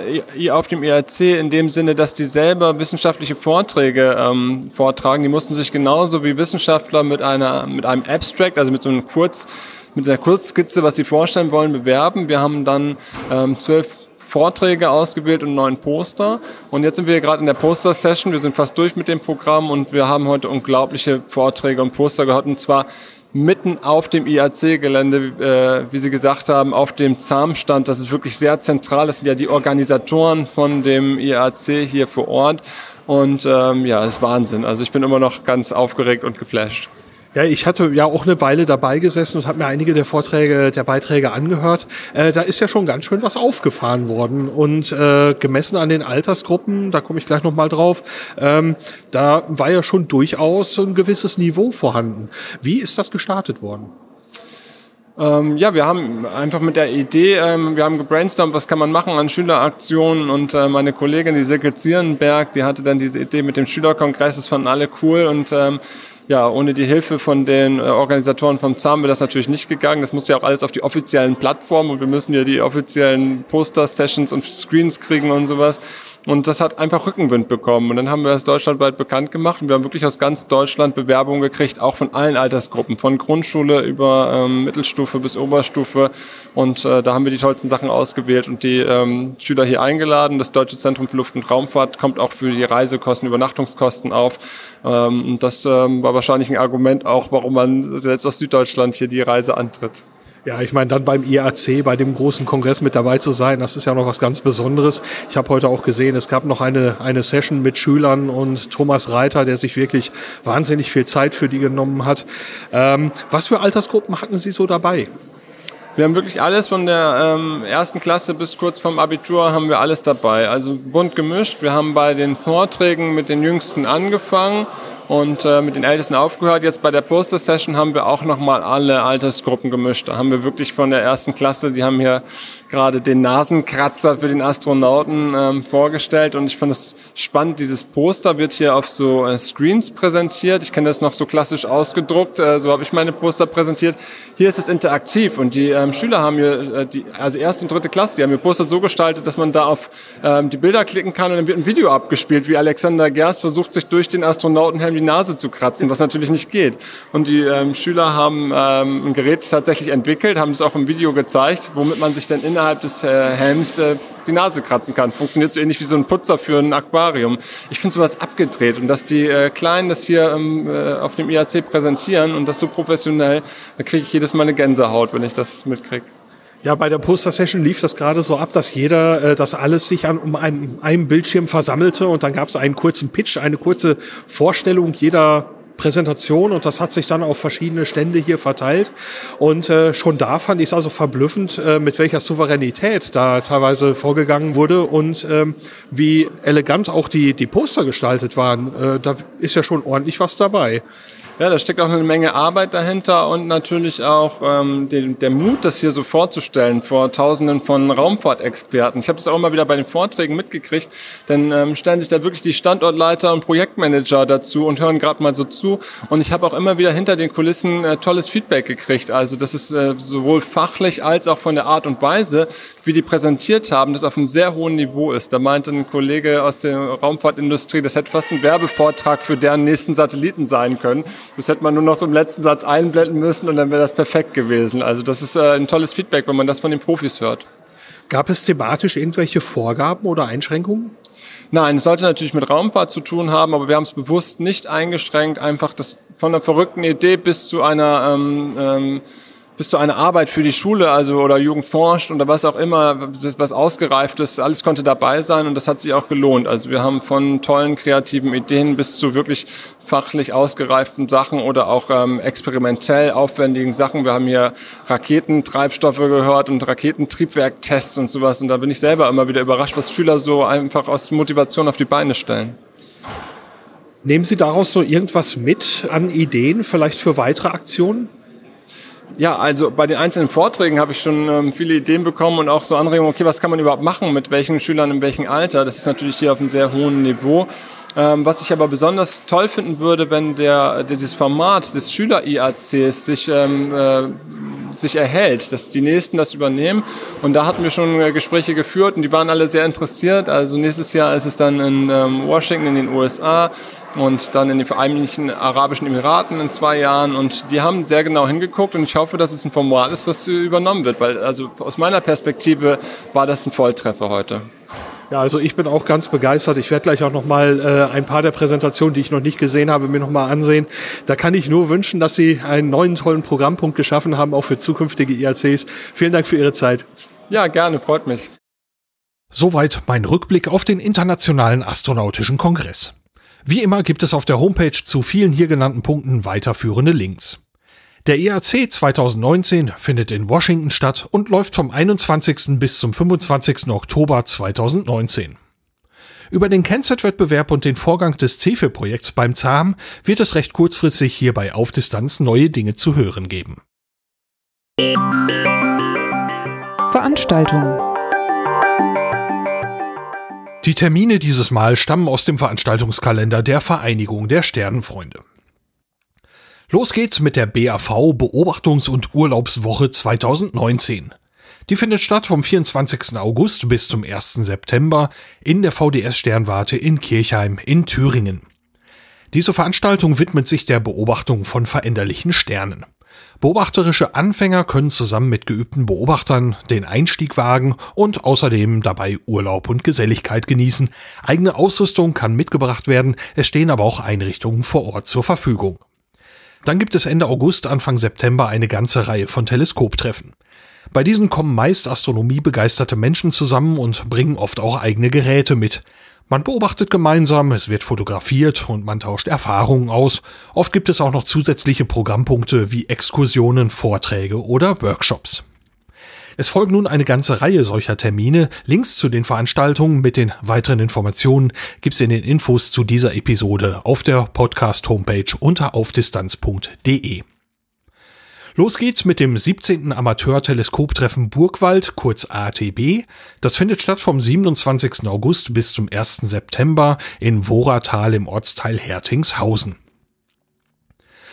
auf dem IAC in dem Sinne, dass die selber wissenschaftliche Vorträge ähm, vortragen. Die mussten sich genauso wie Wissenschaftler mit einer mit einem Abstract, also mit so einem Kurz mit einer Kurzskizze, was sie vorstellen wollen, bewerben. Wir haben dann ähm, zwölf Vorträge ausgewählt und neun Poster. Und jetzt sind wir gerade in der Poster-Session. Wir sind fast durch mit dem Programm und wir haben heute unglaubliche Vorträge und Poster gehört. Und zwar mitten auf dem IAC-Gelände, äh, wie Sie gesagt haben, auf dem ZAM-Stand. Das ist wirklich sehr zentral. Das sind ja die Organisatoren von dem IAC hier vor Ort. Und ähm, ja, ist Wahnsinn. Also ich bin immer noch ganz aufgeregt und geflasht. Ja, ich hatte ja auch eine Weile dabei gesessen und habe mir einige der Vorträge, der Beiträge angehört. Äh, da ist ja schon ganz schön was aufgefahren worden und äh, gemessen an den Altersgruppen, da komme ich gleich noch mal drauf, ähm, da war ja schon durchaus ein gewisses Niveau vorhanden. Wie ist das gestartet worden? Ähm, ja, wir haben einfach mit der Idee, ähm, wir haben gebrainstormt, was kann man machen an Schüleraktionen und äh, meine Kollegin, die Silke Zierenberg, die hatte dann diese Idee mit dem Schülerkongress, das fanden alle cool und ähm, ja, ohne die Hilfe von den äh, Organisatoren vom ZAM wäre das natürlich nicht gegangen. Das muss ja auch alles auf die offiziellen Plattformen und wir müssen ja die offiziellen Poster-Sessions und Screens kriegen und sowas. Und das hat einfach Rückenwind bekommen. Und dann haben wir es deutschlandweit bekannt gemacht. Und wir haben wirklich aus ganz Deutschland Bewerbungen gekriegt, auch von allen Altersgruppen, von Grundschule über ähm, Mittelstufe bis Oberstufe. Und äh, da haben wir die tollsten Sachen ausgewählt und die ähm, Schüler hier eingeladen. Das Deutsche Zentrum für Luft- und Raumfahrt kommt auch für die Reisekosten, Übernachtungskosten auf. Ähm, und das ähm, war wahrscheinlich ein Argument auch, warum man selbst aus Süddeutschland hier die Reise antritt. Ja, ich meine, dann beim IAC, bei dem großen Kongress mit dabei zu sein, das ist ja noch was ganz Besonderes. Ich habe heute auch gesehen, es gab noch eine, eine Session mit Schülern und Thomas Reiter, der sich wirklich wahnsinnig viel Zeit für die genommen hat. Ähm, was für Altersgruppen hatten Sie so dabei? Wir haben wirklich alles von der ähm, ersten Klasse bis kurz vorm Abitur haben wir alles dabei. Also bunt gemischt. Wir haben bei den Vorträgen mit den Jüngsten angefangen und äh, mit den Ältesten aufgehört. Jetzt bei der Poster-Session haben wir auch nochmal alle Altersgruppen gemischt. Da haben wir wirklich von der ersten Klasse, die haben hier gerade den Nasenkratzer für den Astronauten ähm, vorgestellt und ich fand es spannend. Dieses Poster wird hier auf so äh, Screens präsentiert. Ich kenne das noch so klassisch ausgedruckt, äh, so habe ich meine Poster präsentiert. Hier ist es interaktiv und die ähm, Schüler haben hier, äh, die, also erste und dritte Klasse, die haben ihr Poster so gestaltet, dass man da auf ähm, die Bilder klicken kann und dann wird ein Video abgespielt, wie Alexander Gerst versucht, sich durch den Astronautenhelm die Nase zu kratzen, was natürlich nicht geht. Und die ähm, Schüler haben ähm, ein Gerät tatsächlich entwickelt, haben es auch im Video gezeigt, womit man sich dann innerhalb innerhalb des äh, Helms äh, die Nase kratzen kann. Funktioniert so ähnlich wie so ein Putzer für ein Aquarium. Ich finde sowas abgedreht und dass die äh, Kleinen das hier ähm, äh, auf dem IAC präsentieren und das so professionell, da kriege ich jedes Mal eine Gänsehaut, wenn ich das mitkriege. Ja, bei der Poster-Session lief das gerade so ab, dass jeder, äh, dass alles sich an um einem, einem Bildschirm versammelte und dann gab es einen kurzen Pitch, eine kurze Vorstellung jeder Präsentation und das hat sich dann auf verschiedene Stände hier verteilt. Und äh, schon da fand ich es also verblüffend, äh, mit welcher Souveränität da teilweise vorgegangen wurde und ähm, wie elegant auch die, die Poster gestaltet waren. Äh, da ist ja schon ordentlich was dabei. Ja, da steckt auch eine Menge Arbeit dahinter und natürlich auch ähm, den, der Mut, das hier so vorzustellen vor Tausenden von Raumfahrtexperten. Ich habe das auch immer wieder bei den Vorträgen mitgekriegt, denn ähm, stellen sich da wirklich die Standortleiter und Projektmanager dazu und hören gerade mal so zu. Und ich habe auch immer wieder hinter den Kulissen äh, tolles Feedback gekriegt. Also das ist äh, sowohl fachlich als auch von der Art und Weise, wie die präsentiert haben, das auf einem sehr hohen Niveau ist. Da meinte ein Kollege aus der Raumfahrtindustrie, das hätte fast ein Werbevortrag für deren nächsten Satelliten sein können. Das hätte man nur noch so im letzten Satz einblenden müssen und dann wäre das perfekt gewesen. Also das ist äh, ein tolles Feedback, wenn man das von den Profis hört. Gab es thematisch irgendwelche Vorgaben oder Einschränkungen? Nein, es sollte natürlich mit Raumfahrt zu tun haben, aber wir haben es bewusst nicht eingeschränkt, einfach das von einer verrückten Idee bis zu einer ähm, ähm, bis zu einer Arbeit für die Schule, also oder Jugend forscht oder was auch immer, was ausgereift ist, alles konnte dabei sein und das hat sich auch gelohnt. Also wir haben von tollen kreativen Ideen bis zu wirklich fachlich ausgereiften Sachen oder auch ähm, experimentell aufwendigen Sachen. Wir haben hier Raketentreibstoffe gehört und Raketentriebwerktests und sowas und da bin ich selber immer wieder überrascht, was Schüler so einfach aus Motivation auf die Beine stellen. Nehmen Sie daraus so irgendwas mit an Ideen, vielleicht für weitere Aktionen? Ja, also bei den einzelnen Vorträgen habe ich schon ähm, viele Ideen bekommen und auch so Anregungen, okay, was kann man überhaupt machen, mit welchen Schülern in welchem Alter. Das ist natürlich hier auf einem sehr hohen Niveau. Ähm, was ich aber besonders toll finden würde, wenn der, dieses Format des Schüler-IACs sich, ähm, äh, sich erhält, dass die Nächsten das übernehmen. Und da hatten wir schon äh, Gespräche geführt und die waren alle sehr interessiert. Also nächstes Jahr ist es dann in ähm, Washington in den USA und dann in den Vereinigten Arabischen Emiraten in zwei Jahren. Und die haben sehr genau hingeguckt und ich hoffe, dass es ein Format ist, was übernommen wird, weil also aus meiner Perspektive war das ein Volltreffer heute. Ja, also ich bin auch ganz begeistert. Ich werde gleich auch noch mal äh, ein paar der Präsentationen, die ich noch nicht gesehen habe, mir noch mal ansehen. Da kann ich nur wünschen, dass Sie einen neuen tollen Programmpunkt geschaffen haben, auch für zukünftige IACs. Vielen Dank für Ihre Zeit. Ja, gerne, freut mich. Soweit mein Rückblick auf den Internationalen Astronautischen Kongress. Wie immer gibt es auf der Homepage zu vielen hier genannten Punkten weiterführende Links. Der IAC 2019 findet in Washington statt und läuft vom 21. bis zum 25. Oktober 2019. Über den Kennset-Wettbewerb und den Vorgang des CEFE-Projekts beim ZAM wird es recht kurzfristig hierbei auf Distanz neue Dinge zu hören geben. Veranstaltung Die Termine dieses Mal stammen aus dem Veranstaltungskalender der Vereinigung der Sternenfreunde. Los geht's mit der BAV Beobachtungs- und Urlaubswoche 2019. Die findet statt vom 24. August bis zum 1. September in der VDS Sternwarte in Kirchheim in Thüringen. Diese Veranstaltung widmet sich der Beobachtung von veränderlichen Sternen. Beobachterische Anfänger können zusammen mit geübten Beobachtern den Einstieg wagen und außerdem dabei Urlaub und Geselligkeit genießen. Eigene Ausrüstung kann mitgebracht werden, es stehen aber auch Einrichtungen vor Ort zur Verfügung. Dann gibt es Ende August, Anfang September eine ganze Reihe von Teleskoptreffen. Bei diesen kommen meist astronomiebegeisterte Menschen zusammen und bringen oft auch eigene Geräte mit. Man beobachtet gemeinsam, es wird fotografiert und man tauscht Erfahrungen aus. Oft gibt es auch noch zusätzliche Programmpunkte wie Exkursionen, Vorträge oder Workshops. Es folgt nun eine ganze Reihe solcher Termine. Links zu den Veranstaltungen mit den weiteren Informationen gibt's in den Infos zu dieser Episode auf der Podcast-Homepage unter aufdistanz.de. Los geht's mit dem 17. Amateur-Teleskoptreffen Burgwald, kurz ATB. Das findet statt vom 27. August bis zum 1. September in Woratal im Ortsteil Hertingshausen.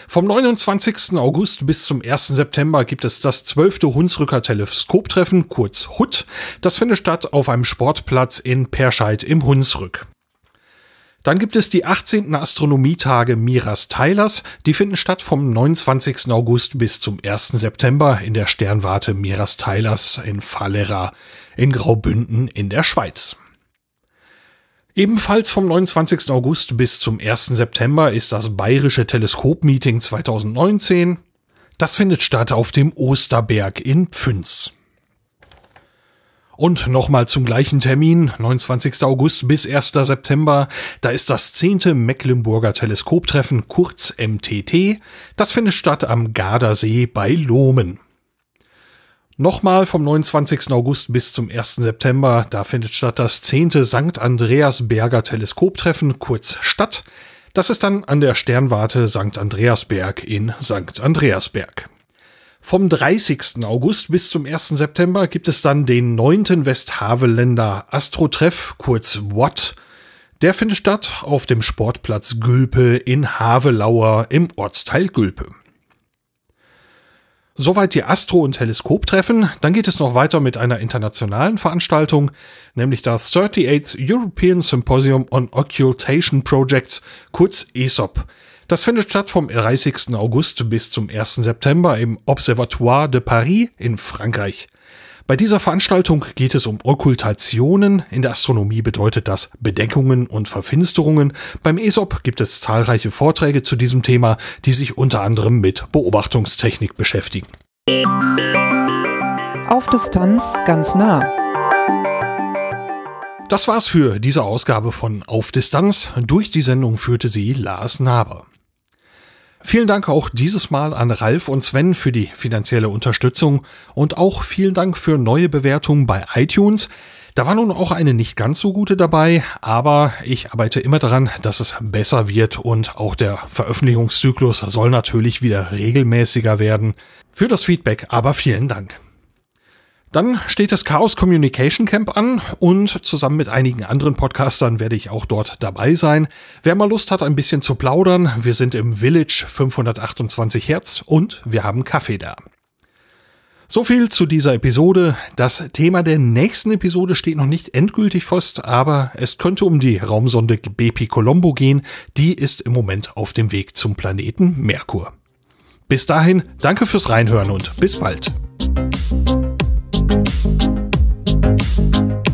Vom 29. August bis zum 1. September gibt es das 12. Hunsrücker Teleskoptreffen, kurz HUT. Das findet statt auf einem Sportplatz in Perscheid im Hunsrück. Dann gibt es die 18. Astronomietage Miras Teilers. Die finden statt vom 29. August bis zum 1. September in der Sternwarte Miras Teilers in Fallera in Graubünden in der Schweiz. Ebenfalls vom 29. August bis zum 1. September ist das Bayerische Teleskopmeeting 2019. Das findet statt auf dem Osterberg in Pfünz. Und nochmal zum gleichen Termin, 29. August bis 1. September, da ist das 10. Mecklenburger Teleskoptreffen, kurz MTT. Das findet statt am Gardasee bei Lohmen. Nochmal vom 29. August bis zum 1. September, da findet statt das 10. St. Andreasberger Teleskoptreffen, kurz Stadt. Das ist dann an der Sternwarte St. Andreasberg in St. Andreasberg. Vom 30. August bis zum 1. September gibt es dann den 9. Westhaveländer Astrotreff, kurz WAT. Der findet statt auf dem Sportplatz Gülpe in Havelauer im Ortsteil Gülpe. Soweit die Astro- und Teleskoptreffen. Dann geht es noch weiter mit einer internationalen Veranstaltung, nämlich das 38th European Symposium on Occultation Projects, kurz ESOP. Das findet statt vom 30. August bis zum 1. September im Observatoire de Paris in Frankreich. Bei dieser Veranstaltung geht es um Okkultationen. In der Astronomie bedeutet das Bedeckungen und Verfinsterungen. Beim ESOP gibt es zahlreiche Vorträge zu diesem Thema, die sich unter anderem mit Beobachtungstechnik beschäftigen. Auf Distanz ganz nah. Das war's für diese Ausgabe von Auf Distanz. Durch die Sendung führte sie Lars Naber. Vielen Dank auch dieses Mal an Ralf und Sven für die finanzielle Unterstützung und auch vielen Dank für neue Bewertungen bei iTunes. Da war nun auch eine nicht ganz so gute dabei, aber ich arbeite immer daran, dass es besser wird und auch der Veröffentlichungszyklus soll natürlich wieder regelmäßiger werden. Für das Feedback aber vielen Dank. Dann steht das Chaos Communication Camp an und zusammen mit einigen anderen Podcastern werde ich auch dort dabei sein. Wer mal Lust hat, ein bisschen zu plaudern, wir sind im Village 528 Hertz und wir haben Kaffee da. So viel zu dieser Episode. Das Thema der nächsten Episode steht noch nicht endgültig fest, aber es könnte um die Raumsonde Bepi Colombo gehen. Die ist im Moment auf dem Weg zum Planeten Merkur. Bis dahin, danke fürs Reinhören und bis bald. Thank you.